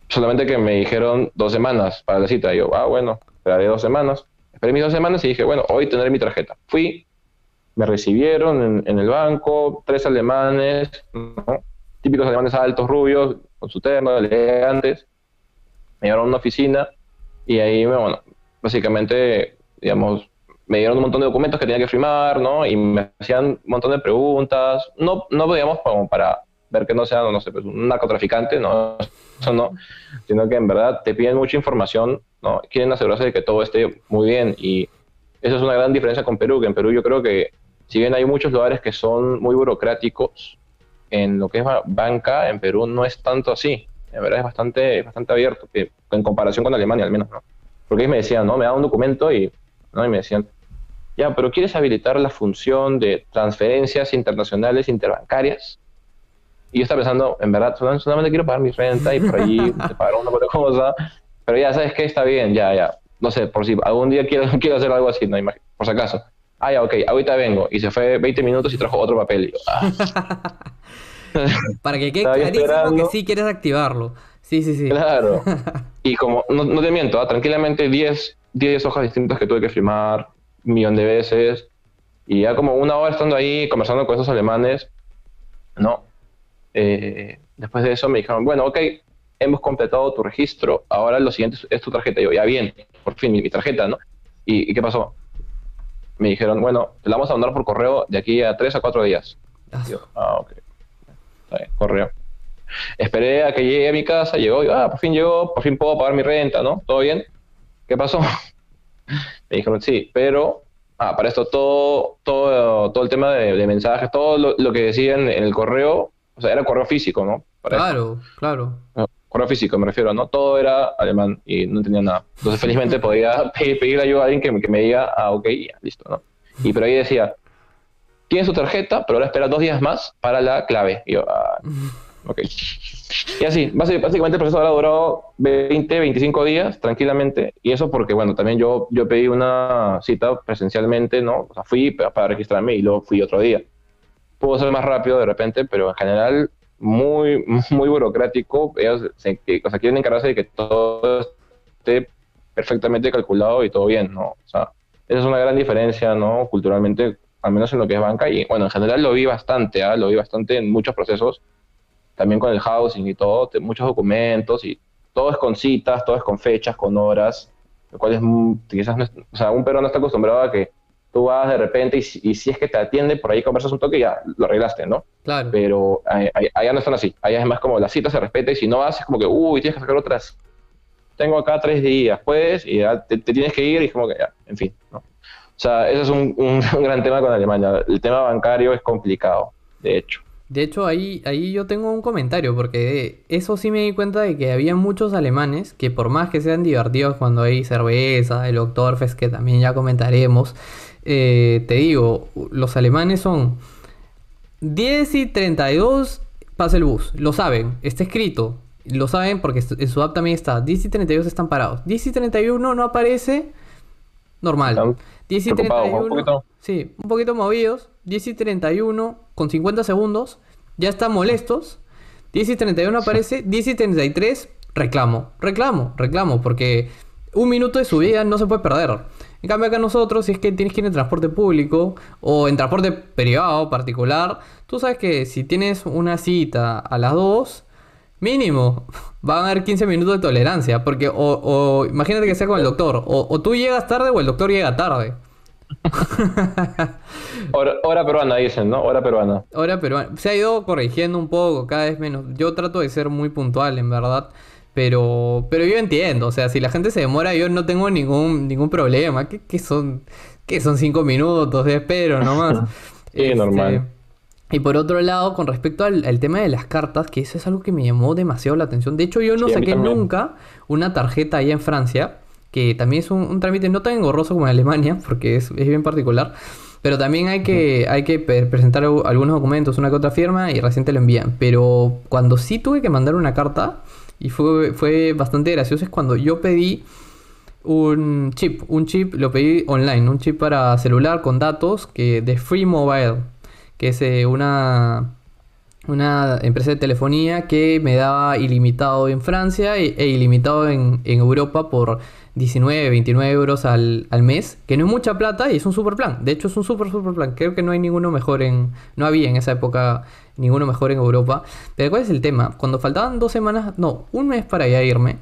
Solamente que me dijeron dos semanas para la cita. Y yo, ah, bueno, esperaré dos semanas. Esperé mis dos semanas y dije, bueno, hoy tendré mi tarjeta. Fui, me recibieron en, el banco, tres alemanes, típicos alemanes altos, rubios, con su terno, elegantes. Me llevaron a una oficina y ahí, bueno, básicamente, digamos, me dieron un montón de documentos que tenía que firmar, ¿no? Y me hacían un montón de preguntas, no, no digamos, como para ver que no sea, no sé, pues un narcotraficante, ¿no? Eso no, sino que en verdad te piden mucha información, ¿no? Quieren asegurarse de que todo esté muy bien y eso es una gran diferencia con Perú, que en Perú yo creo que si bien hay muchos lugares que son muy burocráticos, en lo que es banca, en Perú no es tanto así. En verdad es bastante, bastante abierto, en comparación con Alemania al menos, ¿no? Porque ellos me decían, ¿no? Me daban un documento y, ¿no? y me decían, ya, pero ¿quieres habilitar la función de transferencias internacionales interbancarias? Y yo estaba pensando, en verdad, solamente quiero pagar mi renta y por allí pagar una otra cosa. Pero ya, ¿sabes qué? Está bien, ya, ya. No sé, por si algún día quiero, quiero hacer algo así, no por si acaso. Ah, ya, ok, ahorita vengo. Y se fue 20 minutos y trajo otro papel. Ah". Para que quede clarísimo que sí quieres activarlo. Sí, sí, sí. Claro. Y como, no, te miento, ¿ah? tranquilamente 10, 10 hojas distintas que tuve que firmar un millón de veces. Y ya como una hora estando ahí conversando con esos alemanes, ¿no? Eh, después de eso me dijeron, bueno, ok, hemos completado tu registro, ahora lo siguiente es tu tarjeta. Y yo, ya bien, por fin, mi, tarjeta, ¿no? ¿Y, qué pasó? Me dijeron, bueno, te la vamos a mandar por correo de aquí a 3 a 4 días. Ah, yo, ah ok. Está bien, correo. Esperé a que llegue a mi casa, llegó, y, ah, por fin llegó, por fin puedo pagar mi renta, ¿no? ¿Todo bien? ¿Qué pasó? Me dijeron, sí, pero, ah, para esto todo, todo, todo el tema de, mensajes, todo lo, que decían en el correo, o sea, era correo físico, ¿no? claro, claro. correo físico, me refiero, ¿no? Todo era alemán y no entendía nada. Entonces, felizmente podía pedir, ayuda a alguien que, me diga, ah, ok, ya, listo, ¿no? Y pero ahí decía, tiene su tarjeta, pero ahora espera dos días más para la clave. Y yo, ah, Ok. Y así, básicamente el proceso ha durado 20, 25 días tranquilamente. Y eso porque, bueno, también yo, yo pedí una cita presencialmente, ¿no? O sea, fui para, registrarme y luego fui otro día. Pudo ser más rápido de repente, pero en general muy, muy burocrático. Ellos se, o sea, quieren encargarse de que todo esté perfectamente calculado y todo bien, ¿no? O sea, esa es una gran diferencia, ¿no? Culturalmente, al menos en lo que es banca. Y bueno, en general lo vi bastante, ¿ah? Lo vi bastante en muchos procesos también con el housing y todo, muchos documentos y todo es con citas, todo es con fechas, con horas, lo cual es quizás, no o sea, un perro no está acostumbrado a que tú vas de repente y, si es que te atiende, por ahí conversas un toque y ya lo arreglaste, ¿no? Claro. Pero allá no están así. Allá es más como la cita se respeta y si no vas es como que, uy, tienes que sacar otras. Tengo acá tres días, puedes, y ya te, tienes que ir y es como que ya, en fin, ¿no? O sea, ese es un, un, gran tema con Alemania. El tema bancario es complicado, de hecho. De hecho, ahí, ahí yo tengo un comentario, porque eso sí me di cuenta de que había muchos alemanes que por más que sean divertidos cuando hay cerveza, el Oktoberfest, que también ya comentaremos, eh, te digo, los alemanes son 10 y 32 pasa el bus, lo saben, está escrito, lo saben porque en su app también está, 10 y 32 están parados, 10 y 31 no aparece, normal. 10 y 31, sí, un poquito movidos, 10 y 31 con 50 segundos, ya están molestos, 10 y 31 aparece, 10 y 33 reclamo, reclamo, reclamo, porque un minuto de su vida no se puede perder. En cambio acá nosotros, si es que tienes que ir en transporte público o en transporte privado particular, tú sabes que si tienes una cita a las 2, mínimo, van a haber 15 minutos de tolerancia. Porque o, imagínate que sea con el doctor, o, tú llegas tarde o el doctor llega tarde. hora, peruana dicen, ¿no? Hora peruana. Hora peruana. Se ha ido corrigiendo un poco, cada vez menos. Yo trato de ser muy puntual, en verdad. Pero, pero yo entiendo, o sea, si la gente se demora, yo no tengo ningún, ningún problema. ¿Qué, son, qué son cinco minutos de espero nomás? sí, este, normal. Y por otro lado, con respecto al, tema de las cartas, que eso es algo que me llamó demasiado la atención. De hecho, yo no saqué nunca una tarjeta allá en Francia, que también es un, trámite no tan engorroso como en Alemania, porque es, es bien particular. Pero también hay que, hay que presentar algunos documentos, una que otra firma, y recién te lo envían. Pero cuando sí tuve que mandar una carta, y fue, fue bastante gracioso, es cuando yo pedí un chip, un chip lo pedí online, un chip para celular con datos que de Free Mobile, que es eh, una, una empresa de telefonía que me daba ilimitado en Francia e, e ilimitado en, en, Europa por 19, 29 euros al, al, mes, que no es mucha plata y es un super plan. De hecho, es un super, super plan. Creo que no hay ninguno mejor en. No había en esa época ninguno mejor en Europa. Pero ¿cuál es el tema? Cuando faltaban dos semanas, no, un mes para ya irme,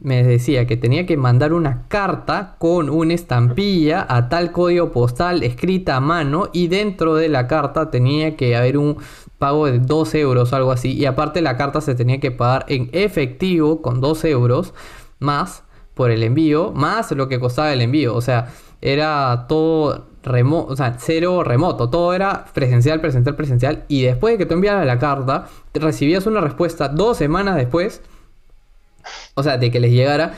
me decía que tenía que mandar una carta con una estampilla a tal código postal escrita a mano y dentro de la carta tenía que haber un pago de 2 euros algo así. Y aparte la carta se tenía que pagar en efectivo con 2 euros más por el envío, más lo que costaba el envío. O sea, era todo remoto, o sea, cero remoto, todo era presencial, presencial, presencial. Y después de que tú enviaras la carta, recibías una respuesta dos semanas después, o sea, de que les llegara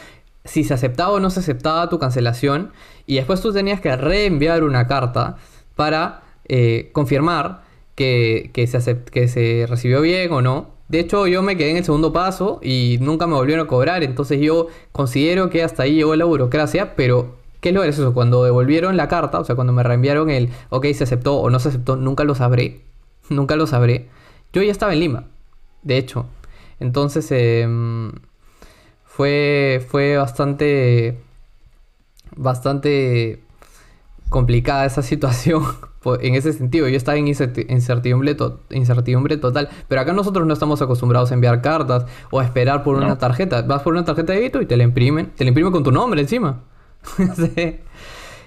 si se aceptaba o no se aceptaba tu cancelación. Y después tú tenías que reenviar una carta para eh, confirmar que, se que se recibió bien o no. De hecho, yo me quedé en el segundo paso y nunca me volvieron a cobrar. Entonces yo considero que hasta ahí llegó la burocracia, pero ¿Qué es lo eso? Cuando devolvieron la carta, o sea, cuando me reenviaron el, ok, se aceptó o no se aceptó, nunca lo sabré. Nunca lo sabré. Yo ya estaba en Lima, de hecho. Entonces, em, fue, fue bastante, bastante complicada esa situación en ese sentido. Yo estaba en incertidumbre, incertidumbre total. Pero acá nosotros no estamos acostumbrados a enviar cartas o a esperar por una tarjeta. Vas por una tarjeta de débito y te la imprimen. Te la imprimen con tu nombre encima.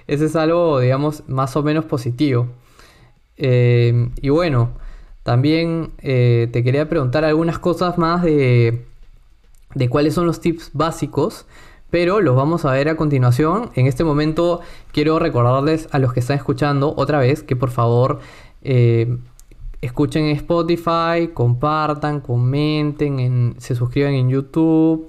Ese es algo, digamos, más o menos positivo. Eh, y bueno, también eh, te quería preguntar algunas cosas más de, de cuáles son los tips básicos, pero los vamos a ver a continuación. En este momento quiero recordarles a los que están escuchando otra vez que por favor eh, escuchen Spotify, compartan, comenten, se suscriban en YouTube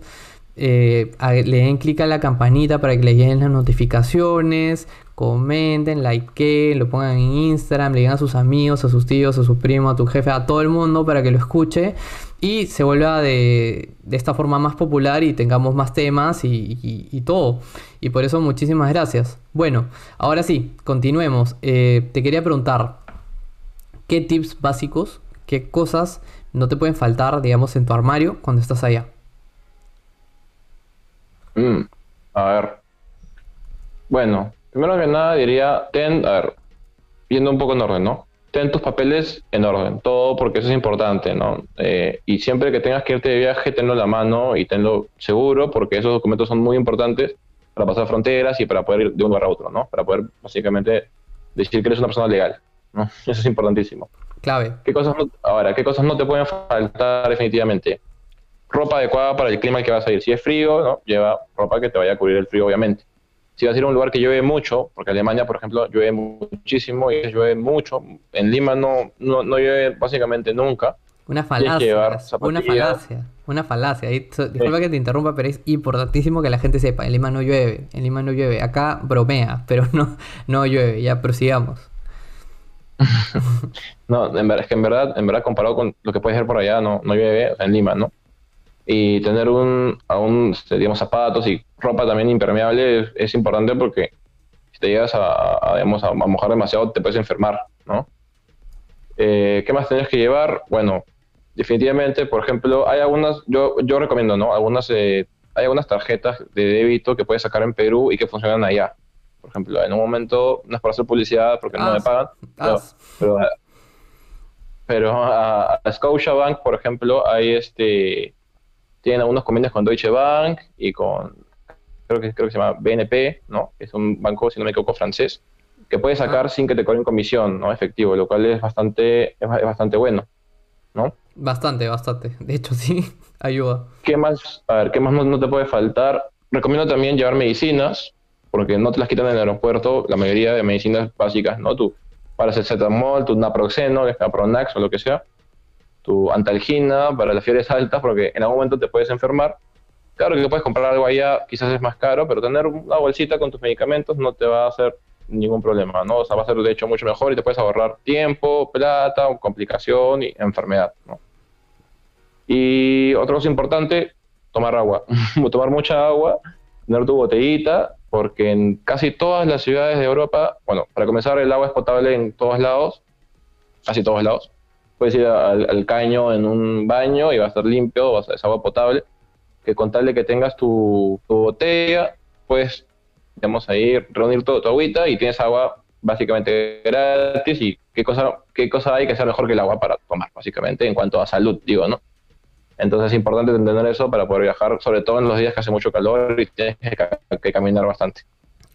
eh, le den clic a la campanita para que les lleguen las notificaciones, comenten, likeen, lo pongan en Instagram, le digan a sus amigos, a sus tíos, a sus primos, a tu jefe, a todo el mundo para que lo escuche y se vuelva de, esta forma más popular y tengamos más temas y, todo. Y por eso muchísimas gracias. Bueno, ahora sí, continuemos. Eh, te quería preguntar, ¿qué tips básicos, qué cosas no te pueden faltar, digamos, en tu armario cuando estás allá? Mm, a ver. Bueno, primero que nada diría, ten, a ver, yendo un poco en orden, ¿no? ten tus papeles en orden, todo porque eso es importante, ¿no? Eh, y siempre que tengas que irte de viaje, tenlo en la mano y tenlo seguro, porque esos documentos son muy importantes para pasar fronteras y para poder ir de un lugar a otro, ¿no? Para poder básicamente decir que eres una persona legal, ¿no? Eso es importantísimo. Clave. ¿Qué cosas ahora, ¿qué cosas no te pueden faltar definitivamente? Ropa adecuada para el clima que vas a ir. Si es frío, ¿no? Lleva ropa que te vaya a cubrir el frío, obviamente si vas a ir a un lugar que llueve mucho, porque Alemania, por ejemplo, llueve muchísimo y llueve mucho, en Lima no, no, llueve básicamente nunca. Una falacia, una falacia, una falacia. disculpa que te interrumpa, pero es importantísimo que la gente sepa, en Lima no llueve, en Lima no llueve. Acá bromea, pero no, no llueve, ya prosigamos. no, en, es que en verdad, en verdad comparado con lo que puede ser por allá, no, no llueve en Lima, ¿no? Y tener un, aún, este, digamos, zapatos y ropa también impermeable es, importante porque si te llegas a, digamos, a, mojar demasiado te puedes enfermar, ¿no? Eh, ¿Qué más tienes que llevar? Bueno, definitivamente, por ejemplo, hay algunas, yo, yo recomiendo, ¿no? Algunas, eh, hay algunas tarjetas de débito que puedes sacar en Perú y que funcionan allá. Por ejemplo, en un momento, no es para hacer publicidad porque no me pagan, pero, pero, a, a Scotiabank, por ejemplo, hay este tienen algunos convenios con Deutsche Bank y con, creo que, creo que se llama BNP, ¿no? Es un banco, si no me equivoco, francés, que puedes sacar sin que te cobren comisión, ¿no? Efectivo, lo cual es bastante, es, bastante bueno, ¿no? Bastante, bastante. De hecho, sí, ayuda. ¿Qué más? A ver, ¿qué más no, te puede faltar? Recomiendo también llevar medicinas, porque no te las quitan en el aeropuerto, la mayoría de medicinas básicas, ¿no? Tú, paracetamol, tu naproxeno, napronax o lo que sea tu antalgina para las fiebres altas, porque en algún momento te puedes enfermar. Claro que puedes comprar algo allá, quizás es más caro, pero tener una bolsita con tus medicamentos no te va a hacer ningún problema, ¿no? O sea, va a ser de hecho mucho mejor y te puedes ahorrar tiempo, plata, complicación y enfermedad, ¿no? Y otra cosa importante, tomar agua. tomar mucha agua, tener tu botellita, porque en casi todas las ciudades de Europa, bueno, para comenzar, el agua es potable en todos lados, casi todos lados puedes ir al, caño en un baño y va a estar limpio, va a es agua potable, que con tal de que tengas tu, botella, puedes, digamos, ahí reunir todo tu agüita y tienes agua básicamente gratis y qué cosa, qué cosa hay que sea mejor que el agua para tomar, básicamente, en cuanto a salud, digo, ¿no? Entonces es importante entender eso para poder viajar, sobre todo en los días que hace mucho calor y tienes que caminar bastante.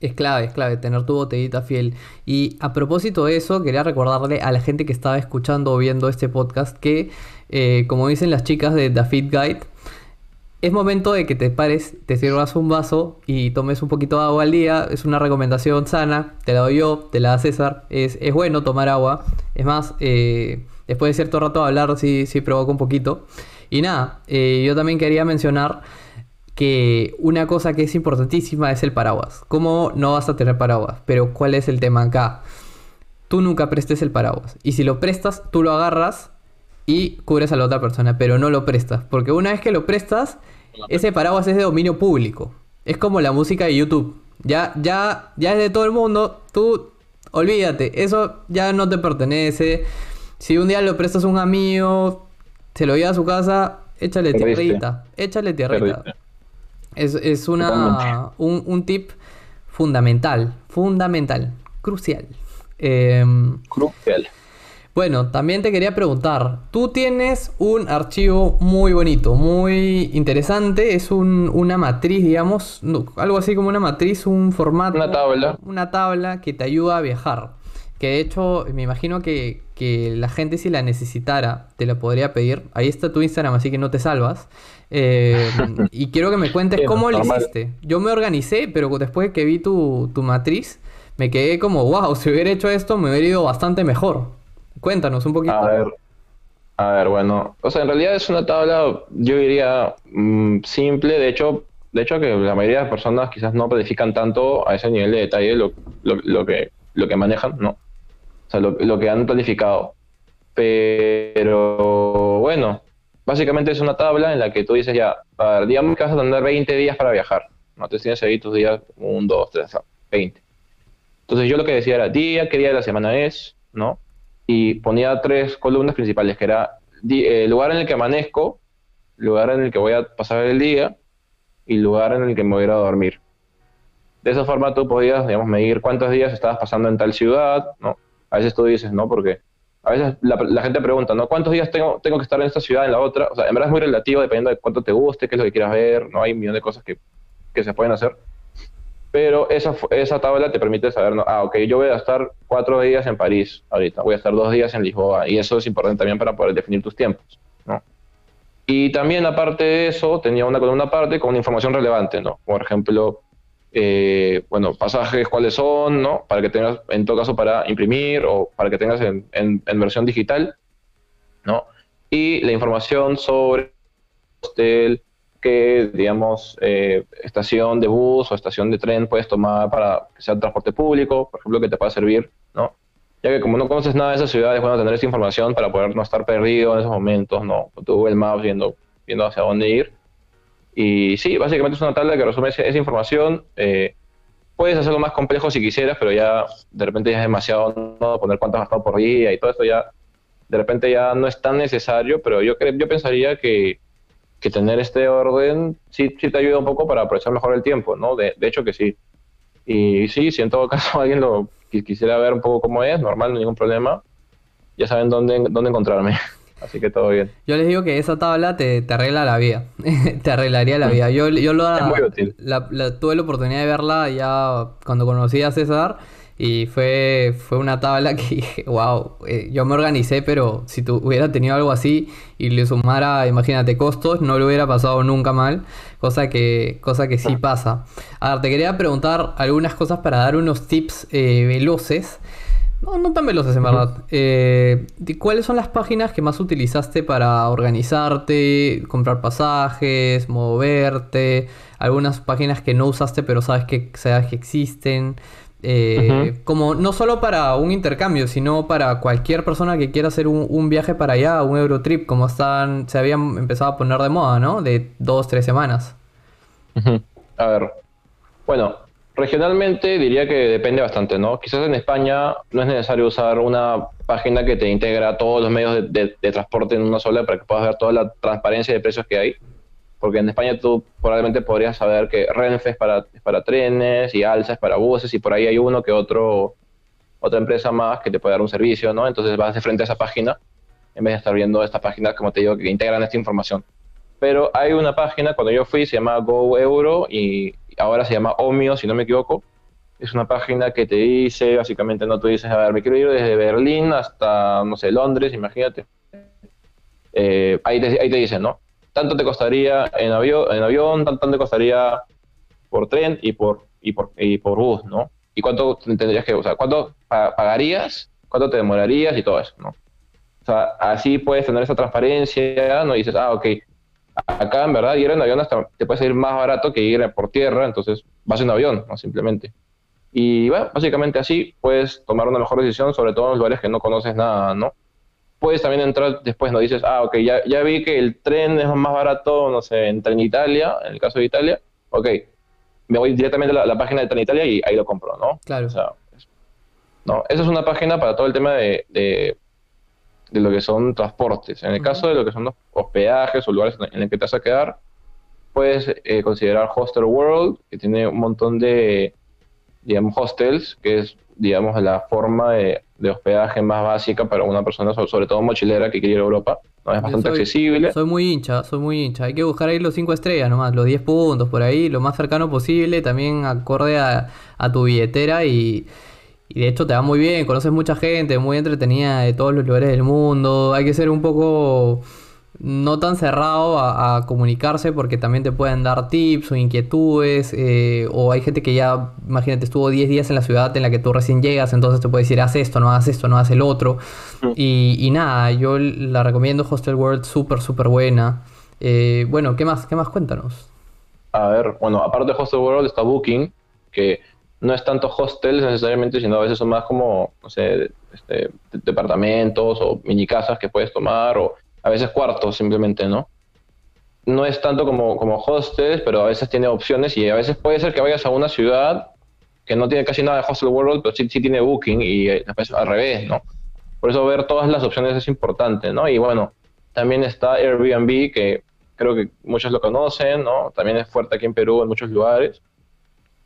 Es clave, es clave tener tu botellita fiel. Y a propósito de eso, quería recordarle a la gente que estaba escuchando o viendo este podcast que, eh, como dicen las chicas de The Fit Guide, es momento de que te pares, te sirvas un vaso y tomes un poquito de agua al día. Es una recomendación sana, te la doy yo, te la da César. Es, es bueno tomar agua. Es más, eh, después de cierto rato de hablar, sí, sí provoca un poquito. Y nada, eh, yo también quería mencionar que una cosa que es importantísima es el paraguas. ¿Cómo no vas a tener paraguas? Pero ¿cuál es el tema acá? Tú nunca prestes el paraguas. Y si lo prestas, tú lo agarras y cubres a la otra persona, pero no lo prestas. Porque una vez que lo prestas, ese paraguas es de dominio público. Es como la música de YouTube. Ya, ya, ya es de todo el mundo. Tú, olvídate. Eso ya no te pertenece. Si un día lo prestas a un amigo, se lo lleva a su casa, échale tierrita. Échale tierrita. Es, una, un, tip fundamental, fundamental, crucial. Em, crucial. Bueno, también te quería preguntar, tú tienes un archivo muy bonito, muy interesante, es una matriz, digamos, algo así como una matriz, un formato. Una tabla. Una tabla que te ayuda a viajar. Que de hecho, me imagino que, que la gente si la necesitara, te la podría pedir. Ahí está tu Instagram, así que no te salvas. Eh, y quiero que me cuentes cómo lo hiciste. Yo me organicé, pero después que vi tu, matriz, me quedé como, wow, si hubiera hecho esto me hubiera ido bastante mejor. Cuéntanos un poquito. A ver, a ver bueno, o sea, en realidad es una tabla, yo diría, mm, simple. De hecho, de hecho que la mayoría de las personas quizás no planifican tanto a ese nivel de detalle lo, lo, que, lo que manejan, ¿no? O sea, lo, lo que han planificado. Pero bueno, Básicamente es una tabla en la que tú dices ya, digamos que vas a tener 20 días para viajar. No te tienes ahí tus días 1, 2, 3, 20. Entonces yo lo que decía era día, qué día de la semana es, ¿no? Y ponía tres columnas principales, que era el lugar en el que amanezco, lugar en el que voy a pasar el día y lugar en el que me voy a dormir. De esa forma tú podías, digamos, medir cuántos días estabas pasando en tal ciudad, ¿no? A veces tú dices, ¿no? Porque a veces la, gente pregunta, ¿no? ¿Cuántos días tengo, tengo que estar en esta ciudad, en la otra? O sea, en verdad es muy relativo dependiendo de cuánto te guste, qué es lo que quieras ver, ¿no? Hay un millón de cosas que, que se pueden hacer. Pero esa, esa tabla te permite saber, ¿no? ah, ok, yo voy a estar cuatro días en París ahorita, voy a estar dos días en Lisboa, y eso es importante también para poder definir tus tiempos, ¿no? Y también, aparte de eso, tenía una columna aparte con información relevante, ¿no? Por ejemplo, eh, bueno, pasajes cuáles son, ¿no? Para que tengas, en todo caso, para imprimir o para que tengas en, en, versión digital, ¿no? Y la información sobre hostel, qué, digamos, eh, estación de bus o estación de tren puedes tomar para que sea transporte público, por ejemplo, que te pueda servir, ¿no? Ya que como no conoces nada de esas ciudades, es bueno tener esa información para poder no estar perdido en esos momentos, ¿no? Con tu Google Maps viendo, viendo hacia dónde ir. Y sí, básicamente es una tabla que resume esa, información. Eh, puedes hacerlo más complejo si quisieras, pero ya de repente ya es demasiado ¿no? poner cuánto has gastado por día y todo esto ya de repente ya no es tan necesario, pero yo, yo pensaría que, que tener este orden sí, sí te ayuda un poco para aprovechar mejor el tiempo, ¿no? De, hecho que sí. Y sí, si en todo caso alguien lo quisiera ver un poco cómo es, normal, no hay ningún problema, ya saben dónde, dónde encontrarme. Así que todo bien. Yo les digo que esa tabla te, te arregla la vida. te arreglaría la vida. Yo, yo lo, es muy útil. tuve la oportunidad de verla ya cuando conocí a César. Y fue, fue una tabla que dije, wow, eh, yo me organicé, pero si tú hubiera tenido algo así y le sumara, imagínate, costos, no lo hubiera pasado nunca mal, cosa que, cosa que sí pasa. A ver, te quería preguntar algunas cosas para dar unos tips eh, veloces. No, no tan veloces en verdad. Eh, ¿Cuáles son las páginas que más utilizaste para organizarte, comprar pasajes, moverte? Algunas páginas que no usaste pero sabes que, sabes que existen. Eh, como no solo para un intercambio, sino para cualquier persona que quiera hacer un, viaje para allá, un Eurotrip, como están, se habían empezado a poner de moda, ¿no? De dos, tres semanas. A ver, bueno, regionalmente diría que depende bastante, ¿no? Quizás en España no es necesario usar una página que te integra todos los medios de transporte en una sola para que puedas ver toda la transparencia de precios que hay porque en España tú probablemente podrías saber que Renfe es para, para trenes y Alsa es para buses y por ahí hay uno que otro, otra empresa más que te puede dar un servicio, ¿no? Entonces vas de frente a esa página en vez de estar viendo estas páginas, como te digo, que integran esta información. Pero hay una página, cuando yo fui, se llama Go Euro y ahora se llama Omio, si no me equivoco. Es una página que te dice, básicamente, no tú dices, a ver, me quiero ir desde Berlín hasta, no sé, Londres, imagínate. Eh, ahí, te, ahí te dicen, ¿no? tanto te costaría en avión, en avión tanto te costaría por tren y por, y por, y por bus, ¿no? Y cuánto tendrías que, o sea, cuánto pagarías, cuánto te demorarías y todo eso, ¿no? O sea, así puedes tener esa transparencia, ¿no? Y dices, ah, ok, acá en verdad ir en avión hasta te puede salir más barato que ir por tierra, entonces vas en avión, ¿no? Simplemente. Y bueno, básicamente así puedes tomar una mejor decisión, sobre todo en los lugares que no conoces nada, ¿no? puedes también entrar después, ¿no? Dices, ah, ok, ya, ya vi que el tren es más barato, no sé, en Tren Italia, en el caso de Italia, ok, me voy directamente a la, página de Tren Italia y ahí lo compro, ¿no? Claro. O sea, no, esa es una página para todo el tema de, de, lo que son transportes. En el caso de lo que son los hospedajes o lugares en el que te vas a quedar, puedes eh, considerar Hostel World, que tiene un montón de, digamos, hostels, que es, digamos, la forma de de hospedaje más básica para una persona, sobre todo mochilera que quiere ir a Europa. ¿no? Es bastante accesible. Soy muy hincha, soy muy hincha. Hay que buscar ahí los 5 estrellas nomás, los 10 puntos por ahí, lo más cercano posible, también acorde a, a tu billetera y, y de hecho te va muy bien, conoces mucha gente, muy entretenida de todos los lugares del mundo. Hay que ser un poco no tan cerrado a, comunicarse porque también te pueden dar tips o inquietudes eh, o hay gente que ya, imagínate, estuvo 10 días en la ciudad en la que tú recién llegas, entonces te puede decir, haz esto, no haz esto, no haz el otro. Mm. Y, nada, yo la recomiendo Hostel World, súper, súper buena. Eh, bueno, ¿qué más? ¿Qué más? Cuéntanos. A ver, bueno, aparte de Hostel World está Booking, que no es tanto hostels necesariamente, sino a veces son más como, no sé, este, departamentos o mini casas que puedes tomar o a veces cuartos simplemente, ¿no? No es tanto como, como hostels, pero a veces tiene opciones y a veces puede ser que vayas a una ciudad que no tiene casi nada de Hostel World, pero sí, tiene Booking y eh, al revés, ¿no? Por eso ver todas las opciones es importante, ¿no? Y bueno, también está Airbnb, que creo que muchos lo conocen, ¿no? También es fuerte aquí en Perú en muchos lugares.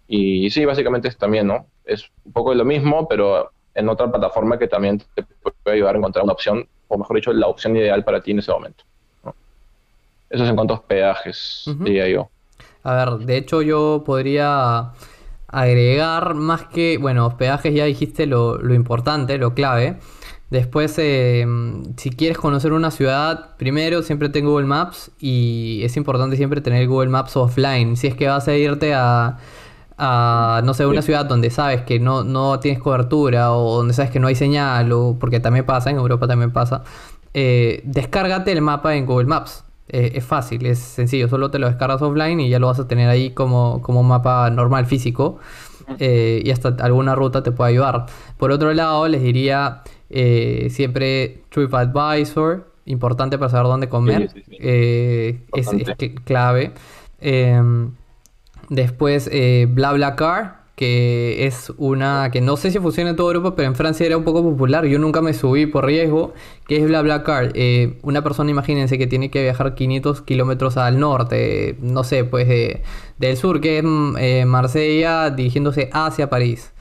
Y sí, básicamente es también, ¿no? Es un poco de lo mismo, pero en otra plataforma que también te puede ayudar a encontrar una opción, o mejor dicho, la opción ideal para ti en ese momento. Eso es en cuanto a hospedajes, diría yo. A ver, de hecho yo podría agregar más que, bueno, hospedajes ya dijiste lo, lo importante, lo clave. Después, eh, si quieres conocer una ciudad, primero siempre tengo Google Maps y es importante siempre tener Google Maps offline. Si es que vas a irte a, no sé, una ciudad donde sabes que no, no tienes cobertura o donde sabes que no hay señal, o porque también pasa, en Europa también pasa, eh, descárgate el mapa en Google Maps. Eh, es fácil, es sencillo, solo te lo descargas offline y ya lo vas a tener ahí como, como un mapa normal físico. y hasta alguna ruta te puede ayudar. Por otro lado, les diría eh, siempre TripAdvisor, importante para saber dónde comer. Eh, es, clave. Después eh, BlaBlaCar, que es una que no sé si funciona en toda Europa, pero en Francia era un poco popular. Yo nunca me subí por riesgo. que es BlaBlaCar? Eh, una persona, imagínense, que tiene que viajar 500 kilómetros al norte, no sé, pues del sur, que es mm, Marsella, dirigiéndose hacia París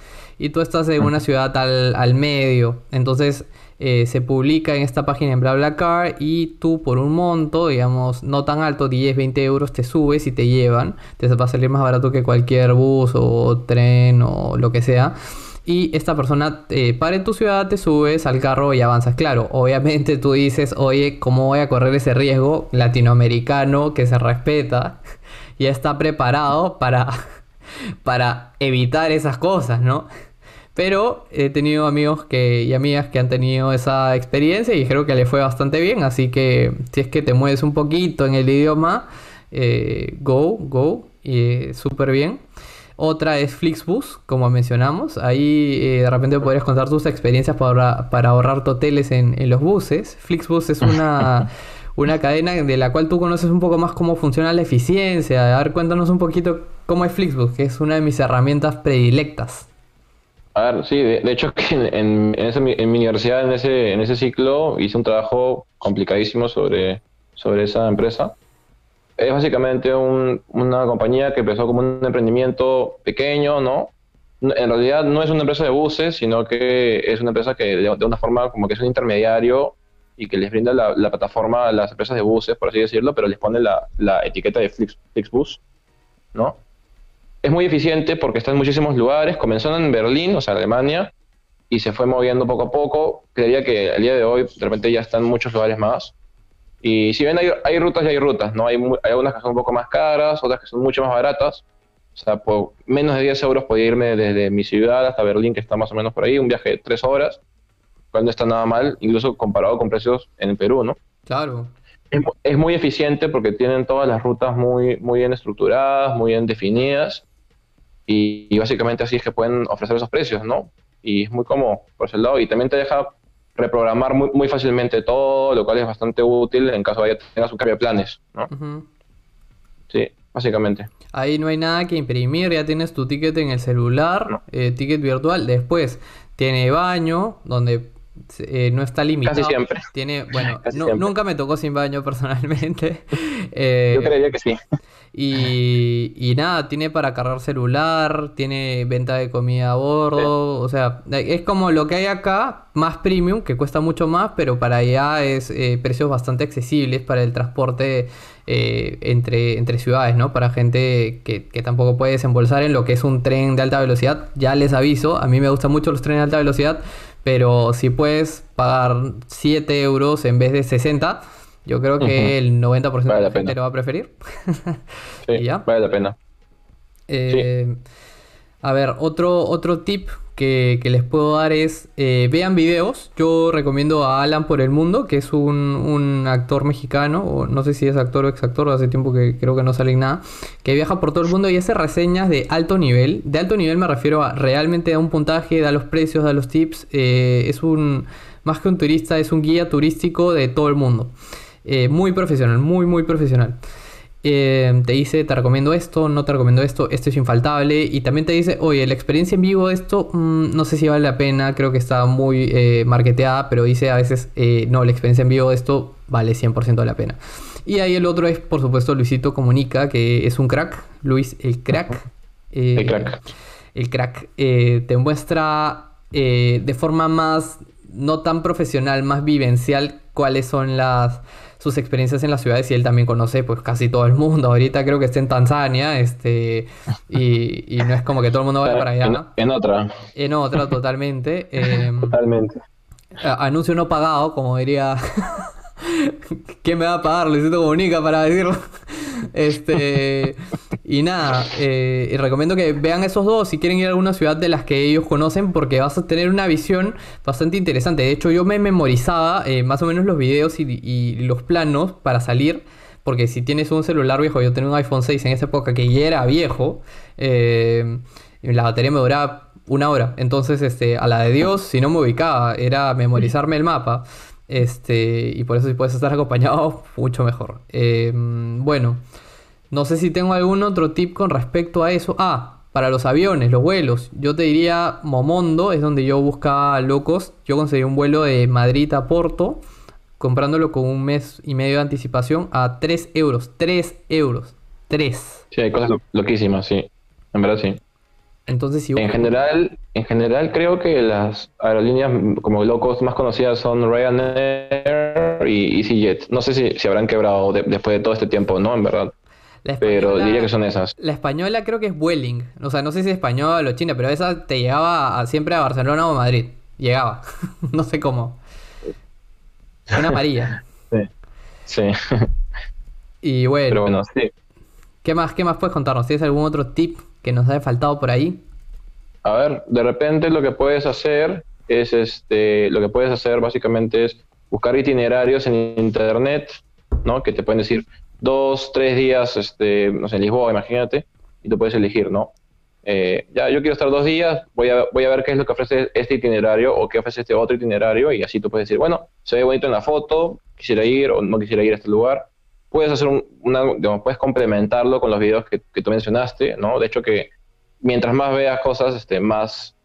y tú estás en una ciudad al, al medio. Entonces eh, se publica en esta página en BlaBlaCar y tú por un monto, digamos, no tan alto, 10, 20 euros, te subes y te llevan. Te va a salir más barato que cualquier bus o tren o lo que sea. Y esta persona eh, para en tu ciudad, te subes al carro y avanzas. Claro, obviamente tú dices, oye, ¿cómo voy a correr ese riesgo? Latinoamericano que se respeta, ya está preparado para, para evitar esas cosas, ¿no? Pero he tenido amigos que, y amigas que han tenido esa experiencia y creo que le fue bastante bien. Así que si es que te mueves un poquito en el idioma, eh, go, go, y súper bien. Otra es Flixbus, como mencionamos. Ahí eh, de repente podrías contar tus experiencias para, para ahorrar hoteles en, en, los buses. Flixbus es una, una cadena de la cual tú conoces un poco más cómo funciona la eficiencia. A ver, cuéntanos un poquito cómo es Flixbus, que es una de mis herramientas predilectas. A ver, sí, de, hecho en, en, mi universidad, en ese, en ese ciclo, hice un trabajo complicadísimo sobre, sobre esa empresa. Es básicamente una compañía que empezó como un emprendimiento pequeño, ¿no? En realidad no es una empresa de buses, sino que es una empresa que de, una forma como que es un intermediario y que les brinda la, plataforma a las empresas de buses, por así decirlo, pero les pone la, la etiqueta de Flix, Flixbus, ¿no? Es muy eficiente porque está en muchísimos lugares. Comenzó en Berlín, o sea, Alemania, y se fue moviendo poco a poco. Creería que al día de hoy, de repente ya están en muchos lugares más. Y si ven, hay, rutas y hay rutas, ¿no? Hay, hay algunas que son un poco más caras, otras que son mucho más baratas. O sea, por menos de 10 euros podía irme desde mi ciudad hasta Berlín, que está más o menos por ahí, un viaje de 3 horas, cuando está nada mal, incluso comparado con precios en el Perú, ¿no? Claro. Es, es, muy eficiente porque tienen todas las rutas muy, muy bien estructuradas, muy bien definidas y, básicamente así es que pueden ofrecer esos precios, ¿no? Y es muy cómodo por ese lado y también te deja reprogramar muy, muy fácilmente todo, lo cual es bastante útil en caso de que tengas un cambio de planes, ¿no? Sí, básicamente. Ahí no hay nada que imprimir, ya tienes tu ticket en el celular, eh, ticket virtual. Después tiene baño, donde eh, no está limitado. Casi siempre. Tiene, bueno, nunca me tocó sin baño personalmente. Eh, Yo creía que sí. Y, y, nada, tiene para cargar celular, tiene venta de comida a bordo, o sea, es como lo que hay acá, más premium, que cuesta mucho más, pero para allá es eh, precios bastante accesibles para el transporte entre, entre ciudades, ¿no? Para gente que, que tampoco puede desembolsar en lo que es un tren de alta velocidad. Ya les aviso, a mí me gustan mucho los trenes de alta velocidad pero si puedes pagar 7 euros en vez de 60, yo creo que el 90% de la, gente lo va a preferir. sí, vale la pena. Eh, a ver, otro, otro tip que, les puedo dar es, eh, vean videos. Yo recomiendo a Alan por el Mundo, que es un, actor mexicano, o no sé si es actor o ex actor, hace tiempo que creo que no sale nada, que viaja por todo el mundo y hace reseñas de alto nivel. De alto nivel me refiero a realmente da un puntaje, da los precios, da los tips. Eh, es un, más que un turista, es un guía turístico de todo el mundo. Eh, muy profesional, muy, muy profesional. Eh, te dice, te recomiendo esto, no te recomiendo esto, esto es infaltable. Y también te dice, oye, la experiencia en vivo de esto, mm, no sé si vale la pena, creo que está muy eh, marketeada, pero dice a veces, eh, no, la experiencia en vivo de esto vale 100% de la pena. Y ahí el otro es, por supuesto, Luisito Comunica, que es un crack, Luis el crack. el crack. El crack. te muestra de forma más no tan profesional, más vivencial, cuáles son las sus experiencias en las ciudades y él también conoce pues casi todo el mundo. Ahorita creo que está en Tanzania, este, y, no es como que todo el mundo vaya para allá. En, otra. En otra, totalmente. Em, totalmente. Anuncio no pagado, como diría. ¿Quién me va a pagar? Luisito Comunica para decirlo. Este. Y nada, eh, recomiendo que vean esos dos si quieren ir a alguna ciudad de las que ellos conocen, porque vas a tener una visión bastante interesante. De hecho, yo me memorizaba eh, más o menos los videos y, los planos para salir. Porque si tienes un celular viejo, yo tenía un iPhone 6 en esa época que ya era viejo, eh, la batería me duraba una hora. Entonces, este, a la de Dios, si no me ubicaba, era memorizarme el mapa. Este, y por eso si puedes estar acompañado, mucho mejor. bueno. No sé si tengo algún otro tip con respecto a eso. Ah, para los aviones, los vuelos. Yo te diría Momondo, es donde yo buscaba locos. Yo conseguí un vuelo de Madrid a Porto, comprándolo con un mes y medio de anticipación a 3 euros. 3 euros. 3. Sí, hay cosas loquísimas, sí. En verdad sí. Entonces, si en general, en general creo que las aerolíneas como locos más conocidas son Ryanair y EasyJet. No sé si, si habrán quebrado después de todo este tiempo, ¿no? En verdad pero diría que son esas. La española creo que es Vueling. O sea, no sé si es española o china, pero esa te llegaba siempre a Barcelona o Madrid. Llegaba. no sé cómo. Una amarilla. Sí. Sí. Y bueno. Pero bueno, sí. ¿Qué más, ¿Qué más puedes contarnos? ¿Tienes algún otro tip que nos haya faltado por ahí? A ver, de repente lo que puedes hacer es este. Lo que puedes hacer básicamente es buscar itinerarios en internet, ¿no? Que te pueden decir dos, tres días, este, no sé, en Lisboa, imagínate, y tú puedes elegir, ¿no? Eh, ya, yo quiero estar dos días, voy a, voy a ver qué es lo que ofrece este itinerario o qué ofrece este otro itinerario, y así tú puedes decir, bueno, se ve bonito en la foto, quisiera ir o no quisiera ir a este lugar. Puedes hacer una, digamos, puedes complementarlo con los videos que, que, tú mencionaste, ¿no? De hecho que mientras más veas cosas, este, más,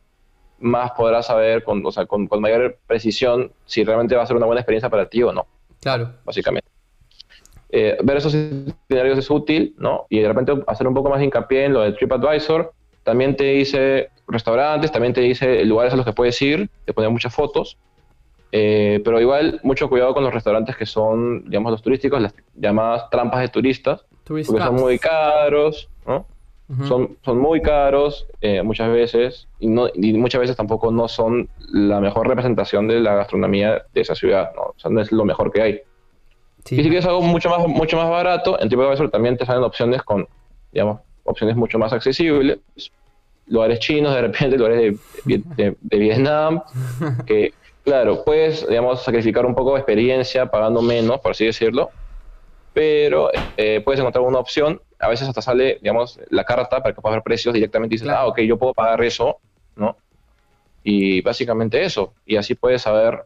más podrás saber con, o sea, con, con mayor precisión si realmente va a ser una buena experiencia para ti o no. Claro. Básicamente. Eh, ver esos itinerarios es útil, ¿no? Y de repente hacer un poco más hincapié en lo de TripAdvisor. También te dice restaurantes, también te dice lugares a los que puedes ir, te pone muchas fotos. Eh, pero igual, mucho cuidado con los restaurantes que son, digamos, los turísticos, las llamadas trampas de turistas, porque son muy caros, ¿no? son, son muy caros eh, muchas veces y, no, y muchas veces tampoco no son la mejor representación de la gastronomía de esa ciudad, ¿no? O sea, no es lo mejor que hay. Y si quieres algo mucho más, mucho más barato, en TripAdvisor también te salen opciones con, digamos, opciones mucho más accesibles. Lugares chinos, de repente, lugares de, de, Vietnam, que, claro, puedes, digamos, sacrificar un poco de experiencia pagando menos, por así decirlo, pero eh, puedes encontrar una opción. A veces hasta sale, digamos, la carta para que puedas ver precios directamente y dices, ah, ok, yo puedo pagar eso, ¿no? Y básicamente eso. Y así puedes saber,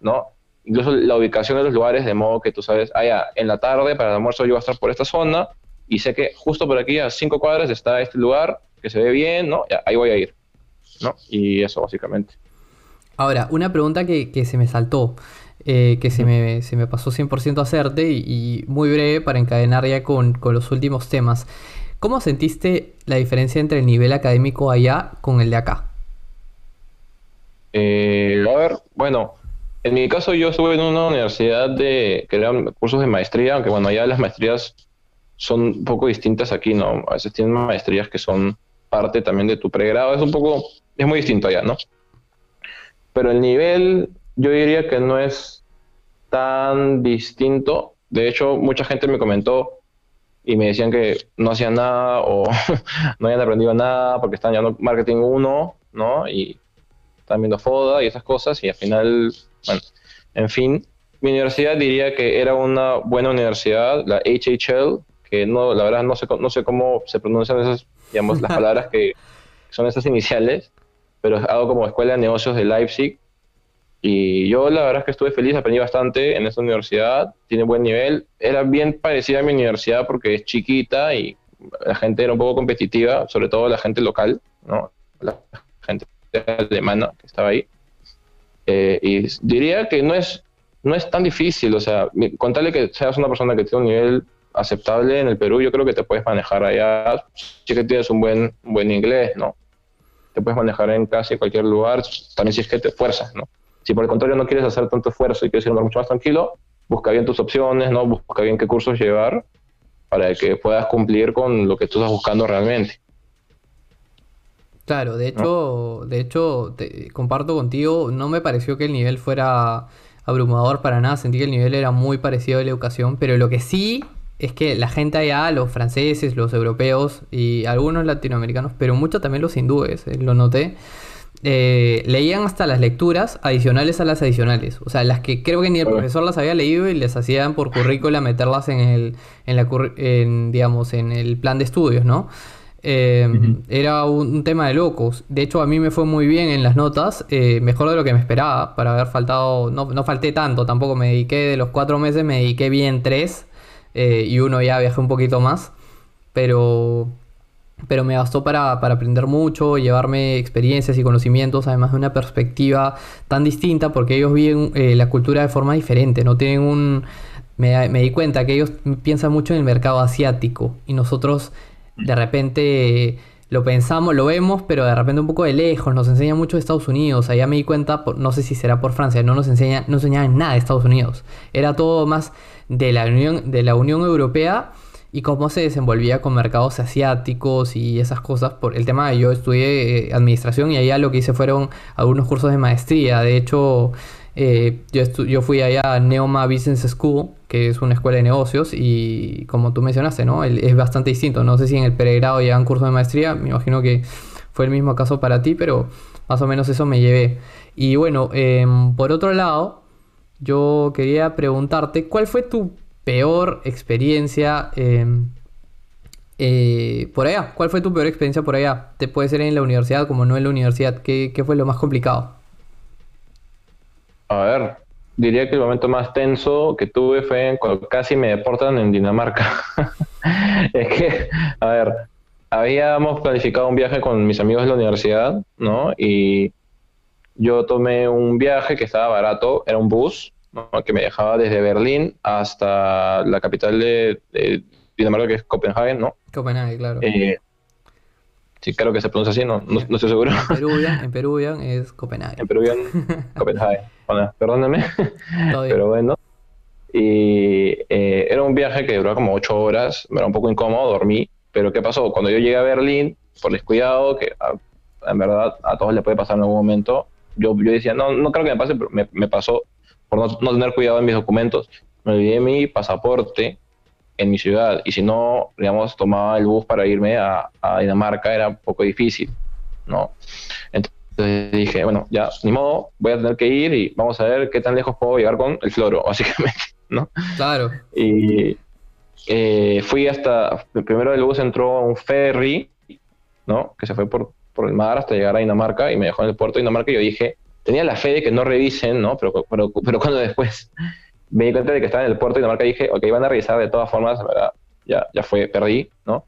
¿no? incluso la ubicación de los lugares, de modo que tú sabes, ah, en la tarde para el almuerzo yo voy a estar por esta zona y sé que justo por aquí a cinco cuadras está este lugar que se ve bien, ¿no? ahí voy a ir, ¿no? Y eso básicamente. Ahora, una pregunta que, se me saltó, eh, que se me, se me, pasó 100% a hacerte y, muy breve para encadenar ya con, con los últimos temas. ¿Cómo sentiste la diferencia entre el nivel académico allá con el de acá? Eh, a ver, bueno, en mi caso, yo estuve en una universidad de que eran cursos de maestría, aunque bueno, allá las maestrías son un poco distintas aquí, ¿no? A veces tienen maestrías que son parte también de tu pregrado, es un poco, es muy distinto allá, ¿no? Pero el nivel, yo diría que no es tan distinto. De hecho, mucha gente me comentó y me decían que no hacían nada o no habían aprendido nada porque están llevando marketing 1, ¿no? Y están viendo FODA y esas cosas y al final bueno, en fin, mi universidad diría que era una buena universidad, la HHL, que no, la verdad no sé, no sé cómo se pronuncian esas, digamos, las palabras que son esas iniciales, pero es algo como Escuela de Negocios de Leipzig. Y yo la verdad es que estuve feliz, aprendí bastante en esta universidad, tiene buen nivel. Era bien parecida a mi universidad porque es chiquita y la gente era un poco competitiva, sobre todo la gente local, ¿no? La gente alemana que estaba ahí. Eh, y diría que no es, no es tan difícil, o sea, contarle que seas una persona que tiene un nivel aceptable en el Perú, yo creo que te puedes manejar allá, si que tienes un buen, buen inglés, ¿no? Te puedes manejar en casi cualquier lugar, también si es que te esfuerzas, ¿no? Si por el contrario no quieres hacer tanto esfuerzo y quieres ir mucho más tranquilo, busca bien tus opciones, ¿no? Busca bien qué cursos llevar para que puedas cumplir con lo que tú estás buscando realmente. Claro, de hecho, de hecho, te, comparto contigo, no me pareció que el nivel fuera abrumador para nada, sentí que el nivel era muy parecido a la educación, pero lo que sí es que la gente allá, los franceses, los europeos y algunos latinoamericanos, pero mucho también los hindúes, eh, lo noté, eh, leían hasta las lecturas adicionales a las adicionales. O sea, las que creo que ni el profesor las había leído y les hacían por currícula meterlas en el, en la, digamos, en el plan de estudios, ¿no? Eh, era un, tema de locos. De hecho, a mí me fue muy bien en las notas, eh, mejor de lo que me esperaba, para haber faltado, no, no, falté tanto, tampoco me dediqué de los cuatro meses, me dediqué bien tres, eh, y uno ya viajé un poquito más, pero, pero me bastó para, aprender mucho, llevarme experiencias y conocimientos, además de una perspectiva tan distinta, porque ellos viven la cultura de forma diferente, no tienen un... Me, di cuenta que ellos piensan mucho en el mercado asiático y nosotros de repente lo pensamos, lo vemos, pero de repente un poco de lejos, nos enseña mucho Estados Unidos, allá me di cuenta, no sé si será por Francia, no nos enseña, no enseñaban nada de Estados Unidos, era todo más de la Unión, de la Unión Europea y cómo se desenvolvía con mercados asiáticos y esas cosas. Por el tema de yo estudié eh, administración y allá lo que hice fueron algunos cursos de maestría. De hecho, eh, yo, yo fui allá a Neoma Business School, que es una escuela de negocios, y como tú mencionaste, ¿no? es bastante distinto. No sé si en el pregrado llevan curso de maestría, me imagino que fue el mismo caso para ti, pero más o menos eso me llevé. Y bueno, em, por otro lado, yo quería preguntarte, ¿cuál fue tu peor experiencia em, eh, por allá? ¿Cuál fue tu peor experiencia por allá? Te puede ser en la universidad como no en la universidad. ¿Qué, qué fue lo más complicado? A ver, diría que el momento más tenso que tuve fue cuando casi me deportan en Dinamarca. es que, a ver, habíamos planificado un viaje con mis amigos de la universidad, ¿no? Y yo tomé un viaje que estaba barato, era un bus, ¿no? que me dejaba desde Berlín hasta la capital de, Dinamarca, que es Copenhague, ¿no? Copenhague, claro. Eh, Sí, creo que se pronuncia así, no, no, estoy seguro. En Peruvian, en Peruvian es Copenhague. En Peruvian, Copenhague. Bueno, perdóname. Pero bueno. Y eh, era un viaje que duró como ocho horas, era un poco incómodo, dormí. Pero ¿qué pasó? Cuando yo llegué a Berlín, por descuidado, que en verdad a todos les puede pasar en algún momento, yo, yo decía, no, no creo que me pase, pero me, me pasó por no, no, tener cuidado en mis documentos. Me olvidé mi pasaporte en mi ciudad. Y si no, digamos, tomaba el bus para irme a, Dinamarca, era un poco difícil, ¿no? Entonces dije, bueno, ya, ni modo, voy a tener que ir y vamos a ver qué tan lejos puedo llegar con el floro, básicamente, ¿no? Claro. Y eh, fui hasta, primero el bus entró a un ferry, ¿no? Que se fue por, por el mar hasta llegar a Dinamarca y me dejó en el puerto de Dinamarca y yo dije, tenía la fe de que no revisen, ¿no? Pero, pero, pero cuando después me di cuenta de que estaba en el puerto de Dinamarca y dije, ok, van a revisar de todas formas, verdad, ya, ya fue, perdí, ¿no?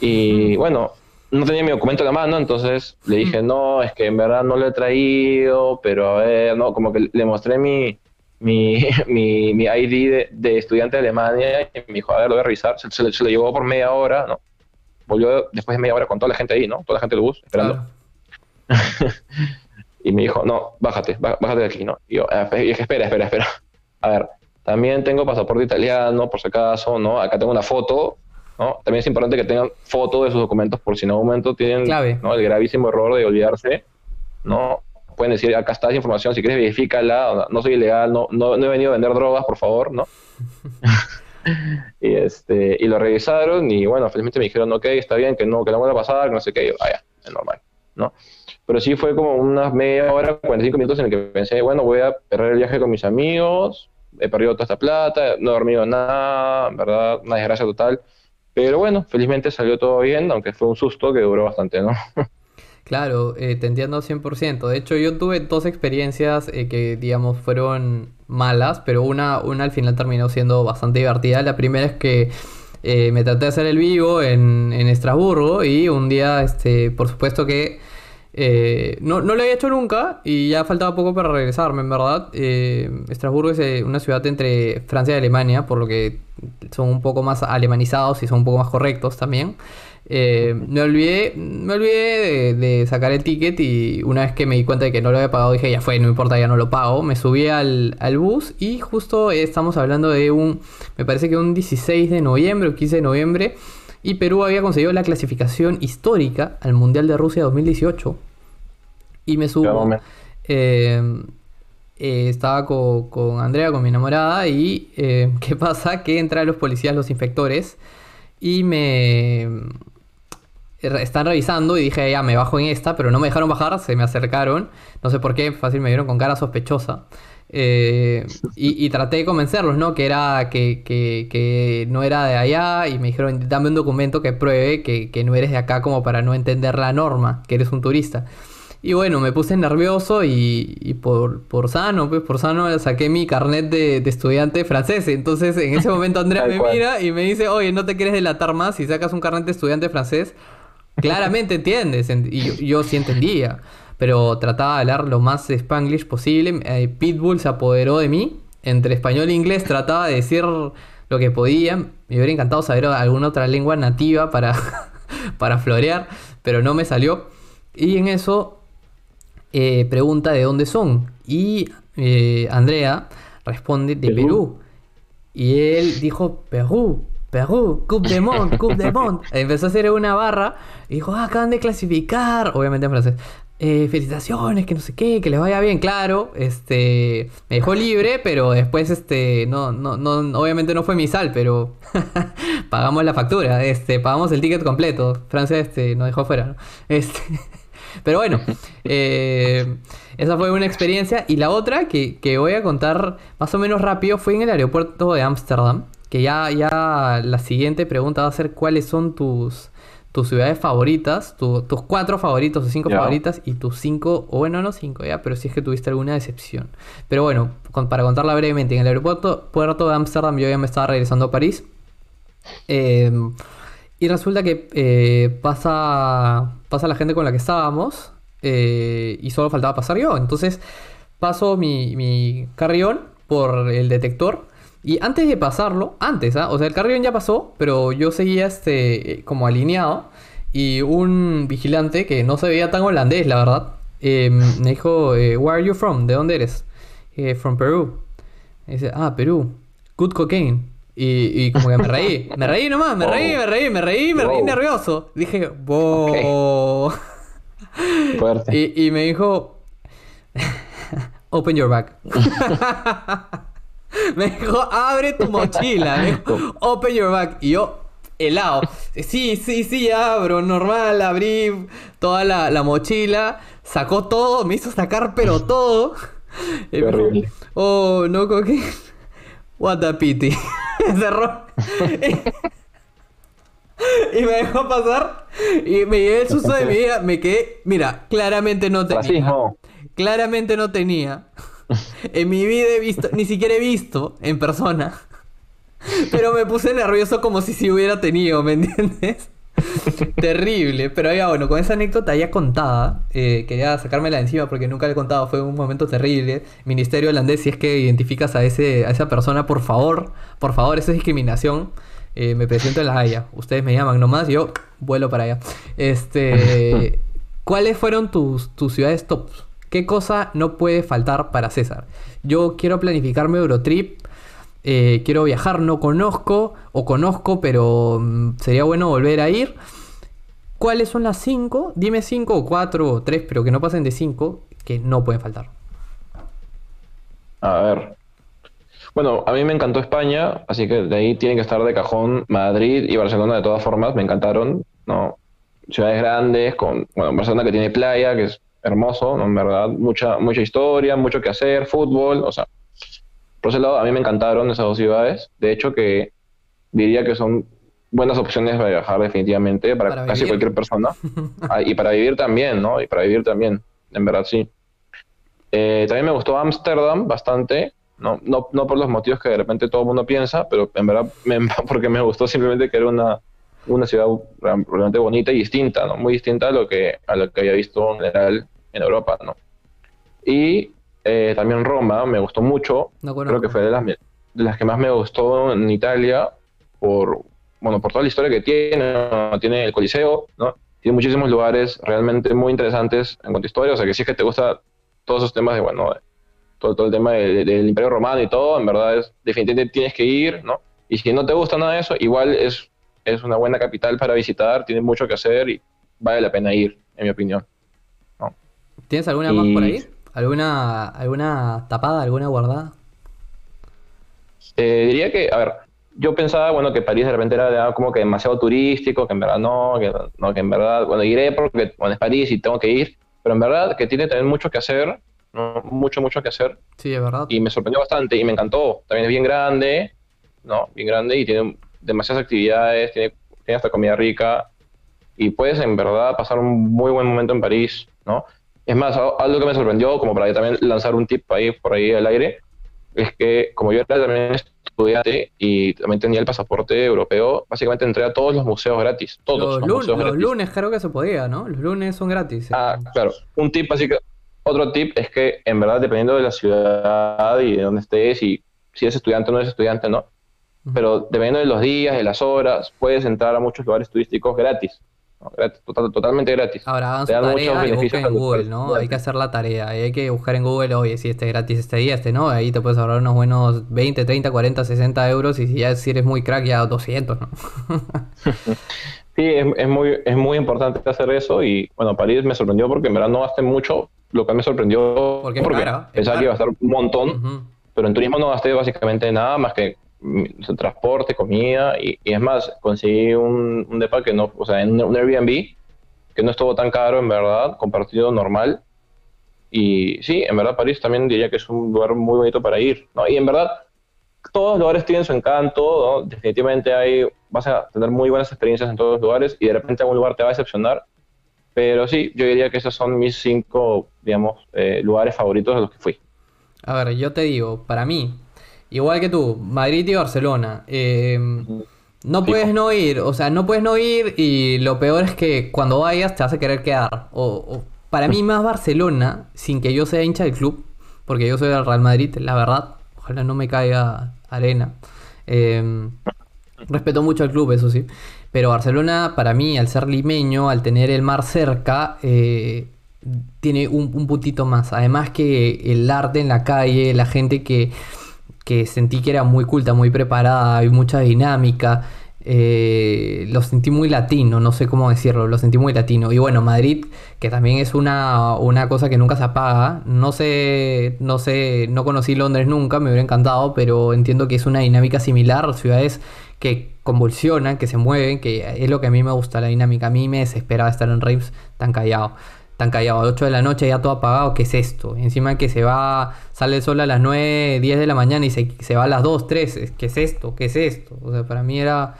Y bueno, no tenía mi documento en la mano, entonces le dije, no, es que en verdad no lo he traído, pero a ver, no, como que le mostré mi, mi, mi, mi ID de, estudiante de Alemania y me dijo, a ver, lo voy a revisar, se, se, lo llevó por media hora, ¿no? Volvió después de media hora con toda la gente ahí, ¿no? Toda la gente del bus esperando. y me dijo, no, bájate, bájate de aquí, ¿no? Y yo, ah, y dije, espera, espera, espera a ver, también tengo pasaporte italiano, por si acaso, ¿no? Acá tengo una foto, ¿no? También es importante que tengan foto de sus documentos por si en algún momento tienen ¿no? el gravísimo error de olvidarse, ¿no? Pueden decir, acá está esa información, si quieres verifícala, no soy ilegal, no, no, he venido a vender drogas, por favor, ¿no? y, este, y lo revisaron y bueno, felizmente me dijeron, ok, está bien, que no, que no vuelva a pasar, que no sé qué, vaya, es normal, ¿no? Pero sí fue como unas media hora, 45 minutos en el que pensé, bueno, voy a perder el viaje con mis amigos, he perdido toda esta plata, no he dormido nada, verdad, una desgracia total. Pero bueno, felizmente salió todo bien, aunque fue un susto que duró bastante, ¿no? Claro, eh, te entiendo 100%. De hecho, yo tuve dos experiencias eh, que, digamos, fueron malas, pero una, una al final terminó siendo bastante divertida. La primera es que eh, me traté de hacer el vivo en, en Estrasburgo y un día, este, por supuesto que eh, no, no, lo había hecho nunca y ya faltaba poco para regresarme, en verdad. Eh, Estrasburgo es eh, una ciudad entre Francia y Alemania, por lo que son un poco más alemanizados y son un poco más correctos también. Me olvidé, me olvidé de, sacar el ticket y una vez que me di cuenta de que no lo había pagado dije ya fue, no importa, ya no lo pago. Me subí al, bus y justo estamos hablando de un, me parece que un 16 de noviembre o 15 de noviembre y Perú había conseguido la clasificación histórica al Mundial de Rusia 2018 y me subo. Eh, eh, estaba con, Andrea, con mi enamorada y ¿qué pasa? Que entran los policías, los inspectores y me están revisando y dije, ya me bajo en esta, pero no me dejaron bajar, se me acercaron, no sé por qué, fácil me vieron con cara sospechosa. Eh, y, traté de convencerlos, ¿no? Que era que, que, no era de allá y me dijeron, dame un documento que pruebe que, que, no eres de acá como para no entender la norma, que eres un turista. Y bueno, me puse nervioso y, por, por, sano, pues por sano saqué mi carnet de, de, estudiante francés. Entonces en ese momento Andrea me mira y me dice, oye, no te quieres delatar más si sacas un carnet de estudiante francés claramente entiendes, y yo, sí entendía, pero trataba de hablar lo más spanglish posible. Eh, Pitbull se apoderó de mí, entre español e inglés trataba de decir lo que podía. Me hubiera encantado saber alguna otra lengua nativa para, para florear, pero no me salió. Y en eso eh, pregunta de dónde son. Y eh, Andrea responde de Perú. Y él dijo Perú. Perú, Coupe de Monde, Coupe de Monde. Empezó a hacer una barra y dijo, ah, acaban de clasificar, obviamente en francés. Eh, felicitaciones, que no sé qué, que les vaya bien, claro. Este, me dejó libre, pero después, este, no, no, no, obviamente no fue mi sal, pero pagamos la factura, este, pagamos el ticket completo. Francia, este, nos dejó fuera, Este, pero bueno, eh, esa fue una experiencia. Y la otra que, que voy a contar más o menos rápido fue en el aeropuerto de Ámsterdam que ya, ya la siguiente pregunta va a ser cuáles son tus, tus ciudades favoritas, tus cuatro favoritos o cinco favoritas y tus cinco, o bueno, no cinco ya, pero si es que tuviste alguna decepción. Pero bueno, para contarla brevemente, en el aeropuerto puerto de Ámsterdam yo ya me estaba regresando a París. Em, y resulta que eh, pasa, pasa la gente con la que estábamos eh, y solo faltaba pasar yo. Entonces paso mi, mi carrión por el detector y antes de pasarlo, antes, ¿ah? o sea, el carrión ya pasó, pero yo seguía este como alineado. Y un vigilante que no se veía tan holandés, la verdad, em, me dijo, eh, Where are you from? ¿De dónde eres? Eh, from Perú. Y dice, ah, Perú. Good cocaine. Y, como que me reí. Me reí nomás, me reí, me reí, me reí, me reí nervioso. Dije, wow. Fuerte. Y, y me dijo, Open your bag. me dijo, abre tu mochila. Me dijo, open your bag. Y yo, helado. Sí, sí, sí, abro, normal, abrí toda la, mochila, sacó todo, me hizo sacar pero todo. Y oh, no coquín. What a pity. Cerró. y me dejó pasar y me llevé el susto de mi vida. Me quedé, mira, claramente no tenía. Claramente no tenía en mi vida he visto, ni siquiera he visto en persona. Pero me puse nervioso como si se hubiera tenido, ¿me entiendes? Terrible, pero ya bueno, con esa anécdota ya contada, eh, quería sacármela de encima porque nunca le he contado, fue un momento terrible. Ministerio holandés, si es que identificas a, ese, a esa persona, por favor, por favor, esa es discriminación. Eh, me presento en la Haya, ustedes me llaman nomás, yo vuelo para allá. Este, ¿Cuáles fueron tus, tus ciudades top? ¿Qué cosa no puede faltar para César? Yo quiero planificarme Eurotrip, eh, quiero viajar, no conozco, o conozco, pero mm, sería bueno volver a ir. ¿Cuáles son las cinco? Dime cinco o cuatro o tres, pero que no pasen de cinco, que no pueden faltar. A ver. Bueno, a mí me encantó España, así que de ahí tienen que estar de cajón Madrid y Barcelona de todas formas, me encantaron, ¿no? Ciudades grandes, con, bueno, Barcelona que tiene playa, que es hermoso, en verdad, mucha, mucha historia, mucho que hacer, fútbol, o sea, por ese lado a mí me encantaron esas dos ciudades, de hecho que diría que son buenas opciones para viajar definitivamente para, casi cualquier persona ah, y para vivir también, ¿no? Y para vivir también, en verdad sí. Eh, también me gustó Ámsterdam bastante, no, no, no por los motivos que de repente todo el mundo piensa, pero en verdad porque me gustó simplemente que era una, una ciudad realmente bonita y distinta, ¿no? Muy distinta a lo que, a lo que había visto en general en Europa, ¿no? Y eh, también Roma me gustó mucho. Creo que fue de las, de las que más me gustó en Italia por bueno, por toda la historia que tiene, tiene el Coliseo, ¿no? Tiene muchísimos lugares realmente muy interesantes en cuanto a historia, o sea que si es que te gusta todos esos temas de, bueno, todo, todo el tema del Imperio Romano y todo, en verdad es, definitivamente tienes que ir, ¿no? Y si no te gusta nada de eso, igual es, es una buena capital para visitar, tiene mucho que hacer y vale la pena ir, en mi opinión. ¿Tienes alguna más por ahí? ¿Alguna, ¿Alguna tapada, alguna guardada? Eh, diría que, a ver, yo pensaba, bueno, que París de repente era como que demasiado turístico, que en verdad no, que, no, que en verdad, bueno, iré porque bueno, es París y tengo que ir, pero en verdad que tiene también mucho que hacer, mucho, mucho que hacer. Sí, es verdad. Y me sorprendió bastante y me encantó. También es bien grande, ¿no? Bien grande y tiene demasiadas actividades, tiene, tiene hasta comida rica y puedes en verdad pasar un muy buen momento en París, ¿no? Es más, algo que me sorprendió, como para también lanzar un tip ahí por ahí al aire, es que como yo era también estudiante y también tenía el pasaporte europeo, básicamente entré a todos los museos gratis. Todos los, lunes, los lunes creo que se podía, ¿no? Los lunes son gratis. Ah, claro. Un tip así que otro tip es que en verdad dependiendo de la ciudad y de dónde estés y si eres estudiante o no eres estudiante, ¿no? Pero dependiendo de los días, de las horas, puedes entrar a muchos lugares turísticos gratis totalmente gratis. Ahora hagan su tarea y busquen en Google, ¿no? Hay que hacer la tarea. Hay que buscar en Google, oye, si este es gratis este día, este no. Ahí te puedes ahorrar unos buenos 20, 30, 40, 60 euros. Y si ya si eres muy crack, ya 200, ¿no? sí, es, muy, es muy importante hacer eso. Y bueno, París me sorprendió porque en verdad no gasté mucho. Lo que me sorprendió porque, porque pensaba que iba a estar un montón. Pero en turismo no gasté básicamente nada más que transporte, comida, y, es más, conseguí un, un, depa que no, o sea, en un Airbnb, que no estuvo tan caro en verdad, compartido normal. Y sí, en verdad París también diría que es un lugar muy bonito para ir, ¿no? Y en verdad, todos los lugares tienen su encanto, Definitivamente hay, vas a tener muy buenas experiencias en todos los lugares y de repente algún lugar te va a decepcionar. Pero sí, yo diría que esos son mis cinco, digamos, eh, lugares favoritos de los que fui. A ver, yo te digo, para mí, Igual que tú, Madrid y Barcelona. Eh, no puedes no ir, o sea, no puedes no ir y lo peor es que cuando vayas te vas a querer quedar. O, para mí más Barcelona, sin que yo sea hincha del club, porque yo soy del Real Madrid, la verdad, ojalá no me caiga arena. Eh, respeto mucho al club, eso sí. Pero Barcelona, para mí, al ser limeño, al tener el mar cerca, eh, tiene un, un puntito más. Además que el arte en la calle, la gente que que sentí que era muy culta, muy preparada, hay mucha dinámica. Eh, lo sentí muy latino, no sé cómo decirlo, lo sentí muy latino. Y bueno, Madrid, que también es una, una cosa que nunca se apaga. No sé, no sé, no conocí Londres nunca, me hubiera encantado, pero entiendo que es una dinámica similar, ciudades que convulsionan, que se mueven, que es lo que a mí me gusta, la dinámica. A mí me desesperaba estar en Reims tan callado tan callado, a 8 de la noche ya todo apagado, ¿qué es esto? Encima que se va, sale el sol a las 9, 10 de la mañana y se, se va a las 2, 3, ¿qué es esto? ¿Qué es esto? O sea, para mí era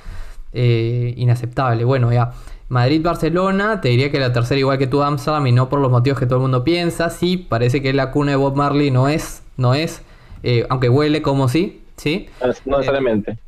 eh, inaceptable. Bueno, ya, Madrid-Barcelona, te diría que la tercera igual que tú Amsterdam y no por los motivos que todo el mundo piensa, sí, parece que la cuna de Bob Marley no es, no es, eh, aunque huele como sí, ¿sí? No necesariamente. Eh,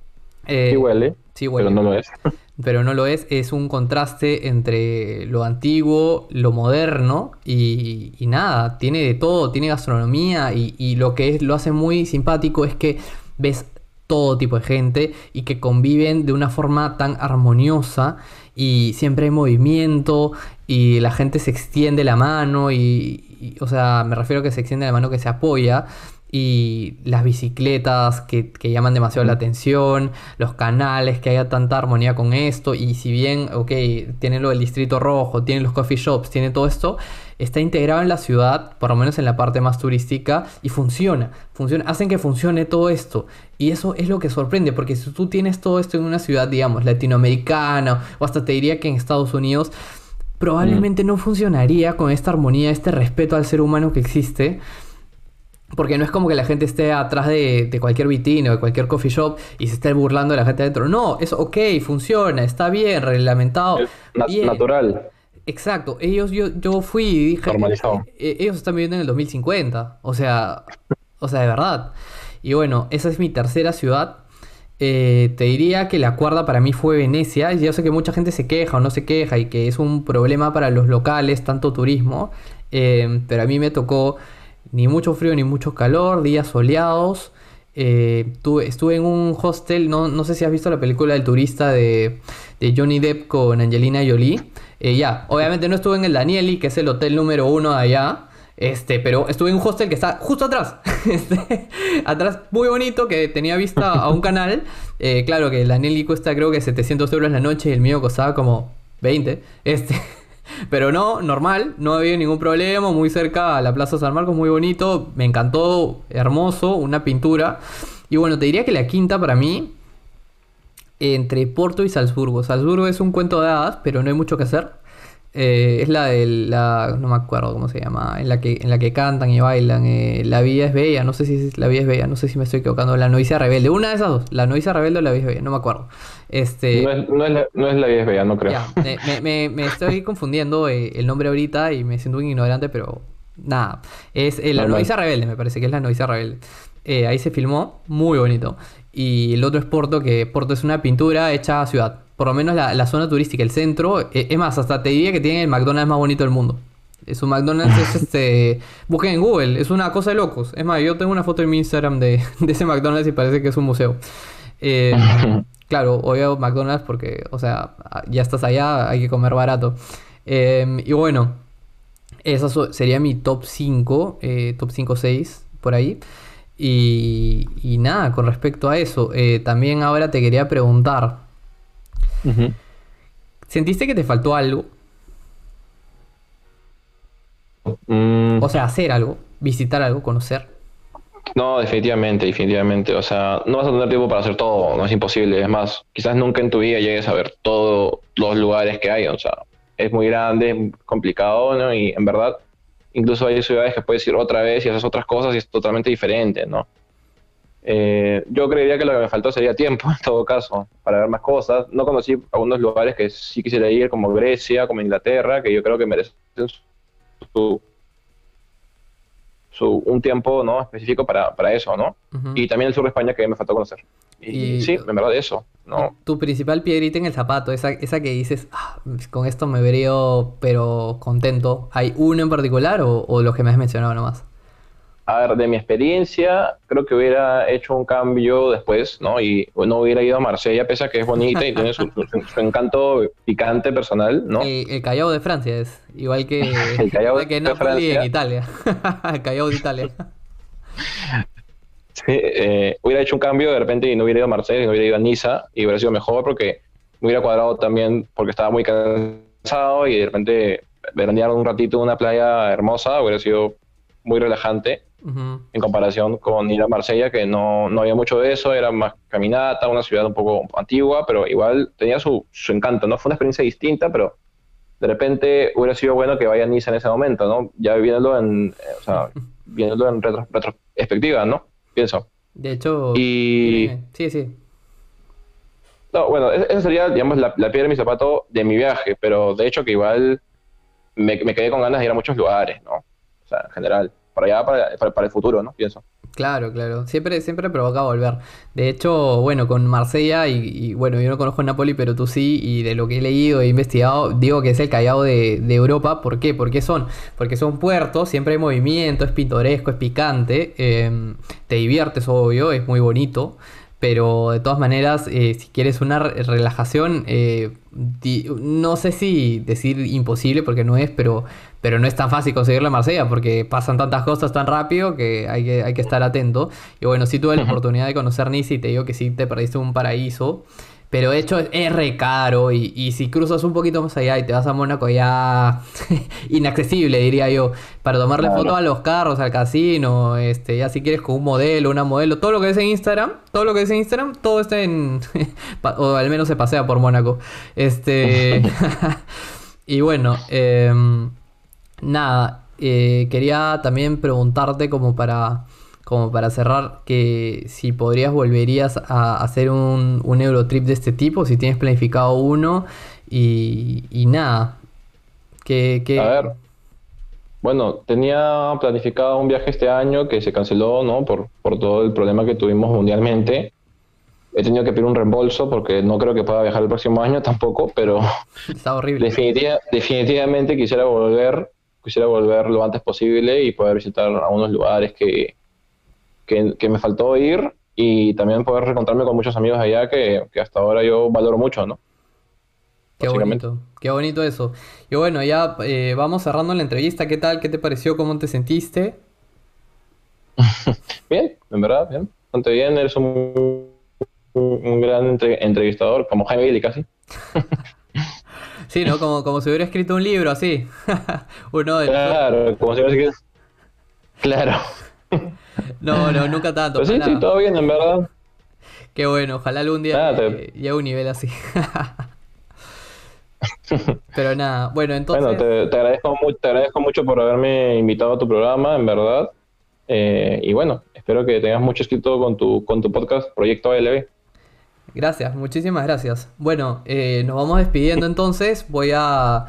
sí huele, sí huele, pero no lo es. pero no lo es, es un contraste entre lo antiguo, lo moderno y, nada, tiene de todo, tiene gastronomía y, lo que es, lo hace muy simpático es que ves todo tipo de gente y que conviven de una forma tan armoniosa y siempre hay movimiento y la gente se extiende la mano y, o sea, me refiero a que se extiende la mano que se apoya y las bicicletas que, llaman demasiado la atención, los canales, que haya tanta armonía con esto, y si bien, ok, tiene lo del distrito rojo, tiene los coffee shops, tiene todo esto, está integrado en la ciudad, por lo menos en la parte más turística, y funciona, funciona, hacen que funcione todo esto, y eso es lo que sorprende, porque si tú tienes todo esto en una ciudad, digamos, latinoamericana, o hasta te diría que en Estados Unidos, probablemente no funcionaría con esta armonía, este respeto al ser humano que existe, porque no es como que la gente esté atrás de, cualquier vitrina o de cualquier coffee shop y se esté burlando de la gente adentro. No, es ok, funciona, está bien, reglamentado. Es natural. Exacto. Ellos, yo, yo fui y dije. Normalizado. Eh, ellos están viviendo en el 2050. O sea, o sea, de verdad. Y bueno, esa es mi tercera ciudad. Eh, te diría que la cuarta para mí fue Venecia. Yo sé que mucha gente se queja o no se queja y que es un problema para los locales, tanto turismo. Eh, pero a mí me tocó ni mucho frío ni mucho calor, días soleados. eh, estuve en un hostel, no, no sé si has visto la película El turista de, de Johnny Depp con Angelina Jolie. Eh, ya, obviamente no estuve en el Danieli, que es el hotel número uno allá. Este, pero estuve en un hostel que está justo atrás. Este, atrás, muy bonito, que tenía vista a un canal. Eh, claro que el Danieli cuesta creo que 700 euros la noche y el mío costaba como 20. Este. Pero no, normal, no había ningún problema, muy cerca a la Plaza San Marcos, muy bonito, me encantó, hermoso, una pintura. Y bueno, te diría que la quinta para mí, entre Porto y Salzburgo. Salzburgo es un cuento de hadas, pero no hay mucho que hacer. Eh, es la de la. No me acuerdo cómo se llama. En la que, en la que cantan y bailan. Eh, la vida es bella. No sé si es la vida es bella. No sé si me estoy equivocando. La novicia rebelde. Una de esas dos. La novicia rebelde o la vida es bella. No me acuerdo. Este, no, es, no, es la, vida es bella, no creo. me, me, estoy confundiendo eh, el nombre ahorita y me siento un ignorante, pero nada. Es la novicia rebelde, me parece que es la novicia rebelde. ahí se filmó. Muy bonito. Y el otro es Porto, que Porto es una pintura hecha a ciudad por lo menos la, zona turística, el centro. Eh, es más, hasta te diría que tiene el McDonald's más bonito del mundo. Es un McDonald's, es este. Busquen en Google, es una cosa de locos. Es más, yo tengo una foto en mi Instagram de, ese McDonald's y parece que es un museo. Eh, claro, obvio McDonald's porque, o sea, ya estás allá, hay que comer barato. Em, y bueno, esa sería mi top 5, eh, top 5 6, por ahí. Y, y, nada, con respecto a eso, también ahora te quería preguntar, ¿Sentiste que te faltó algo? Mm. O sea, hacer algo, visitar algo, conocer. No, definitivamente, definitivamente. O sea, no vas a tener tiempo para hacer todo, no es imposible. Es más, quizás nunca en tu vida llegues a ver todos los lugares que hay. O sea, es muy grande, es complicado, ¿no? Y en verdad, incluso hay ciudades que puedes ir otra vez y haces otras cosas y es totalmente diferente, ¿no? Eh, yo creería que lo que me faltó sería tiempo, en todo caso, para ver más cosas. No conocí algunos lugares que sí quisiera ir, como Grecia, como Inglaterra, que yo creo que merecen su, un tiempo ¿no? específico para, para eso, ¿no? Y también el sur de España que me faltó conocer. Y, sí, en verdad eso, ¿no? Tu principal piedrita en el zapato, esa, esa que dices, ah, con esto me vería pero contento, ¿hay uno en particular o, o los que me has mencionado nomás? A ver, de mi experiencia, creo que hubiera hecho un cambio después, ¿no? Y no hubiera ido a Marsella, pese a que es bonita y tiene su, encanto picante personal, ¿no? El, Callao de Francia es, igual que, el Callao de, que Napoli en Italia. el Callao de Italia. Sí, eh, hubiera hecho un cambio de repente y no hubiera ido a Marsella, y no hubiera ido a Niza, y hubiera sido mejor porque me hubiera cuadrado también porque estaba muy cansado y de repente veranear un ratito en una playa hermosa hubiera sido muy relajante en comparación con ir a Marsella, que no, no, había mucho de eso, era más caminata, una ciudad un poco antigua, pero igual tenía su, su, encanto, ¿no? Fue una experiencia distinta, pero de repente hubiera sido bueno que vaya a Niza en ese momento, ¿no? Ya viéndolo en, eh, o sea, viéndolo en retrospectiva, ¿no? Pienso. De hecho... Y... Sí, sí. No, bueno, esa sería, digamos, la, la piedra de mi zapato de mi viaje, pero de hecho que igual me, me quedé con ganas de ir a muchos lugares, ¿no? O sea, en general para allá, para, el futuro, ¿no? Pienso. Claro, claro. Siempre, siempre provoca volver. De hecho, bueno, con Marsella y, bueno, yo no conozco Napoli, pero tú sí, y de lo que he leído e investigado, digo que es el Callao de, Europa. ¿Por qué? Porque son, porque son puertos, siempre hay movimiento, es pintoresco, es picante, em, te diviertes, obvio, es muy bonito. Pero de todas maneras, eh, si quieres una relajación, eh, no sé si decir imposible porque no es, pero, pero no es tan fácil conseguirla en Marsella porque pasan tantas cosas tan rápido que hay que, hay que estar atento. Y bueno, si tuve la oportunidad de conocer Nice y te digo que sí te perdiste un paraíso. Pero de hecho es re caro y, si cruzas un poquito más allá y te vas a Mónaco ya inaccesible diría yo, para tomarle fotos a los carros, al casino, este, ya si quieres con un modelo, una modelo, todo lo que ves en Instagram, todo lo que ves en Instagram, todo está en, o al menos se pasea por Mónaco. Este, y bueno, em, nada, eh, quería también preguntarte como para como para cerrar, que si podrías volverías a hacer un, un Eurotrip de este tipo, si tienes planificado uno y, y nada. Que, A ver. Bueno, tenía planificado un viaje este año que se canceló, ¿no? Por, por todo el problema que tuvimos mundialmente. He tenido que pedir un reembolso porque no creo que pueda viajar el próximo año tampoco, pero... Está horrible. definitivamente quisiera volver, quisiera volver lo antes posible y poder visitar algunos lugares que, que, me faltó ir y también poder reencontrarme con muchos amigos allá que, hasta ahora yo valoro mucho, ¿no? Qué bonito, qué bonito eso. Y bueno, ya eh, vamos cerrando la entrevista. ¿Qué tal? ¿Qué te pareció? ¿Cómo te sentiste? bien, en verdad, bien. Bastante bien. Eres un, un gran entrevistador, como Jaime Billy casi. sí, ¿no? Como, como si hubiera escrito un libro, así. Uno de Claro, como si hubiera escrito... Claro. No, no, nunca tanto. Pues sí, sí, todo bien, en verdad. Qué bueno, ojalá algún día llegue a un nivel así. Pero nada, bueno, entonces... Bueno, te, agradezco, te agradezco mucho por haberme invitado a tu programa, en verdad. Eh, y bueno, espero que tengas mucho escrito con tu, con tu podcast Proyecto ALB. Gracias, muchísimas gracias. Bueno, eh, nos vamos despidiendo entonces. Voy a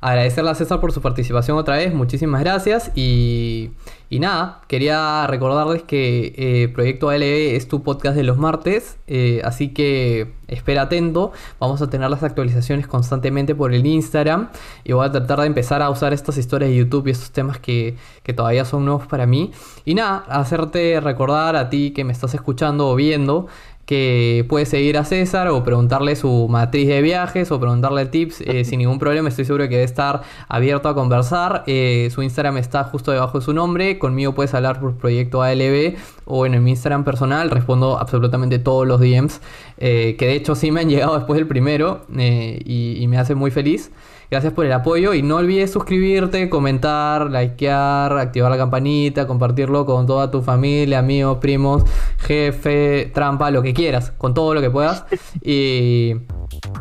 agradecerle a César por su participación otra vez. Muchísimas gracias. Y, nada, quería recordarles que eh, Proyecto ALB es tu podcast de los martes. Eh, así que espera atento. Vamos a tener las actualizaciones constantemente por el Instagram. Y voy a tratar de empezar a usar estas historias de YouTube y estos temas que, que todavía son nuevos para mí. Y nada, hacerte recordar a ti que me estás escuchando o viendo que puedes seguir a César o preguntarle su matriz de viajes o preguntarle tips eh, sin ningún problema. Estoy seguro que debe estar abierto a conversar. Eh, su Instagram está justo debajo de su nombre. Conmigo puedes hablar por proyecto ALB o en mi Instagram personal. Respondo absolutamente todos los DMs, eh, que de hecho sí me han llegado después del primero y me hace muy feliz. Gracias por el apoyo y no olvides suscribirte, comentar, likear, activar la campanita, compartirlo con toda tu familia, amigos, primos, jefe, trampa, lo que quieras, con todo lo que puedas. Y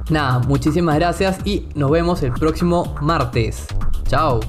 nada, muchísimas gracias y nos vemos el próximo martes. Chao.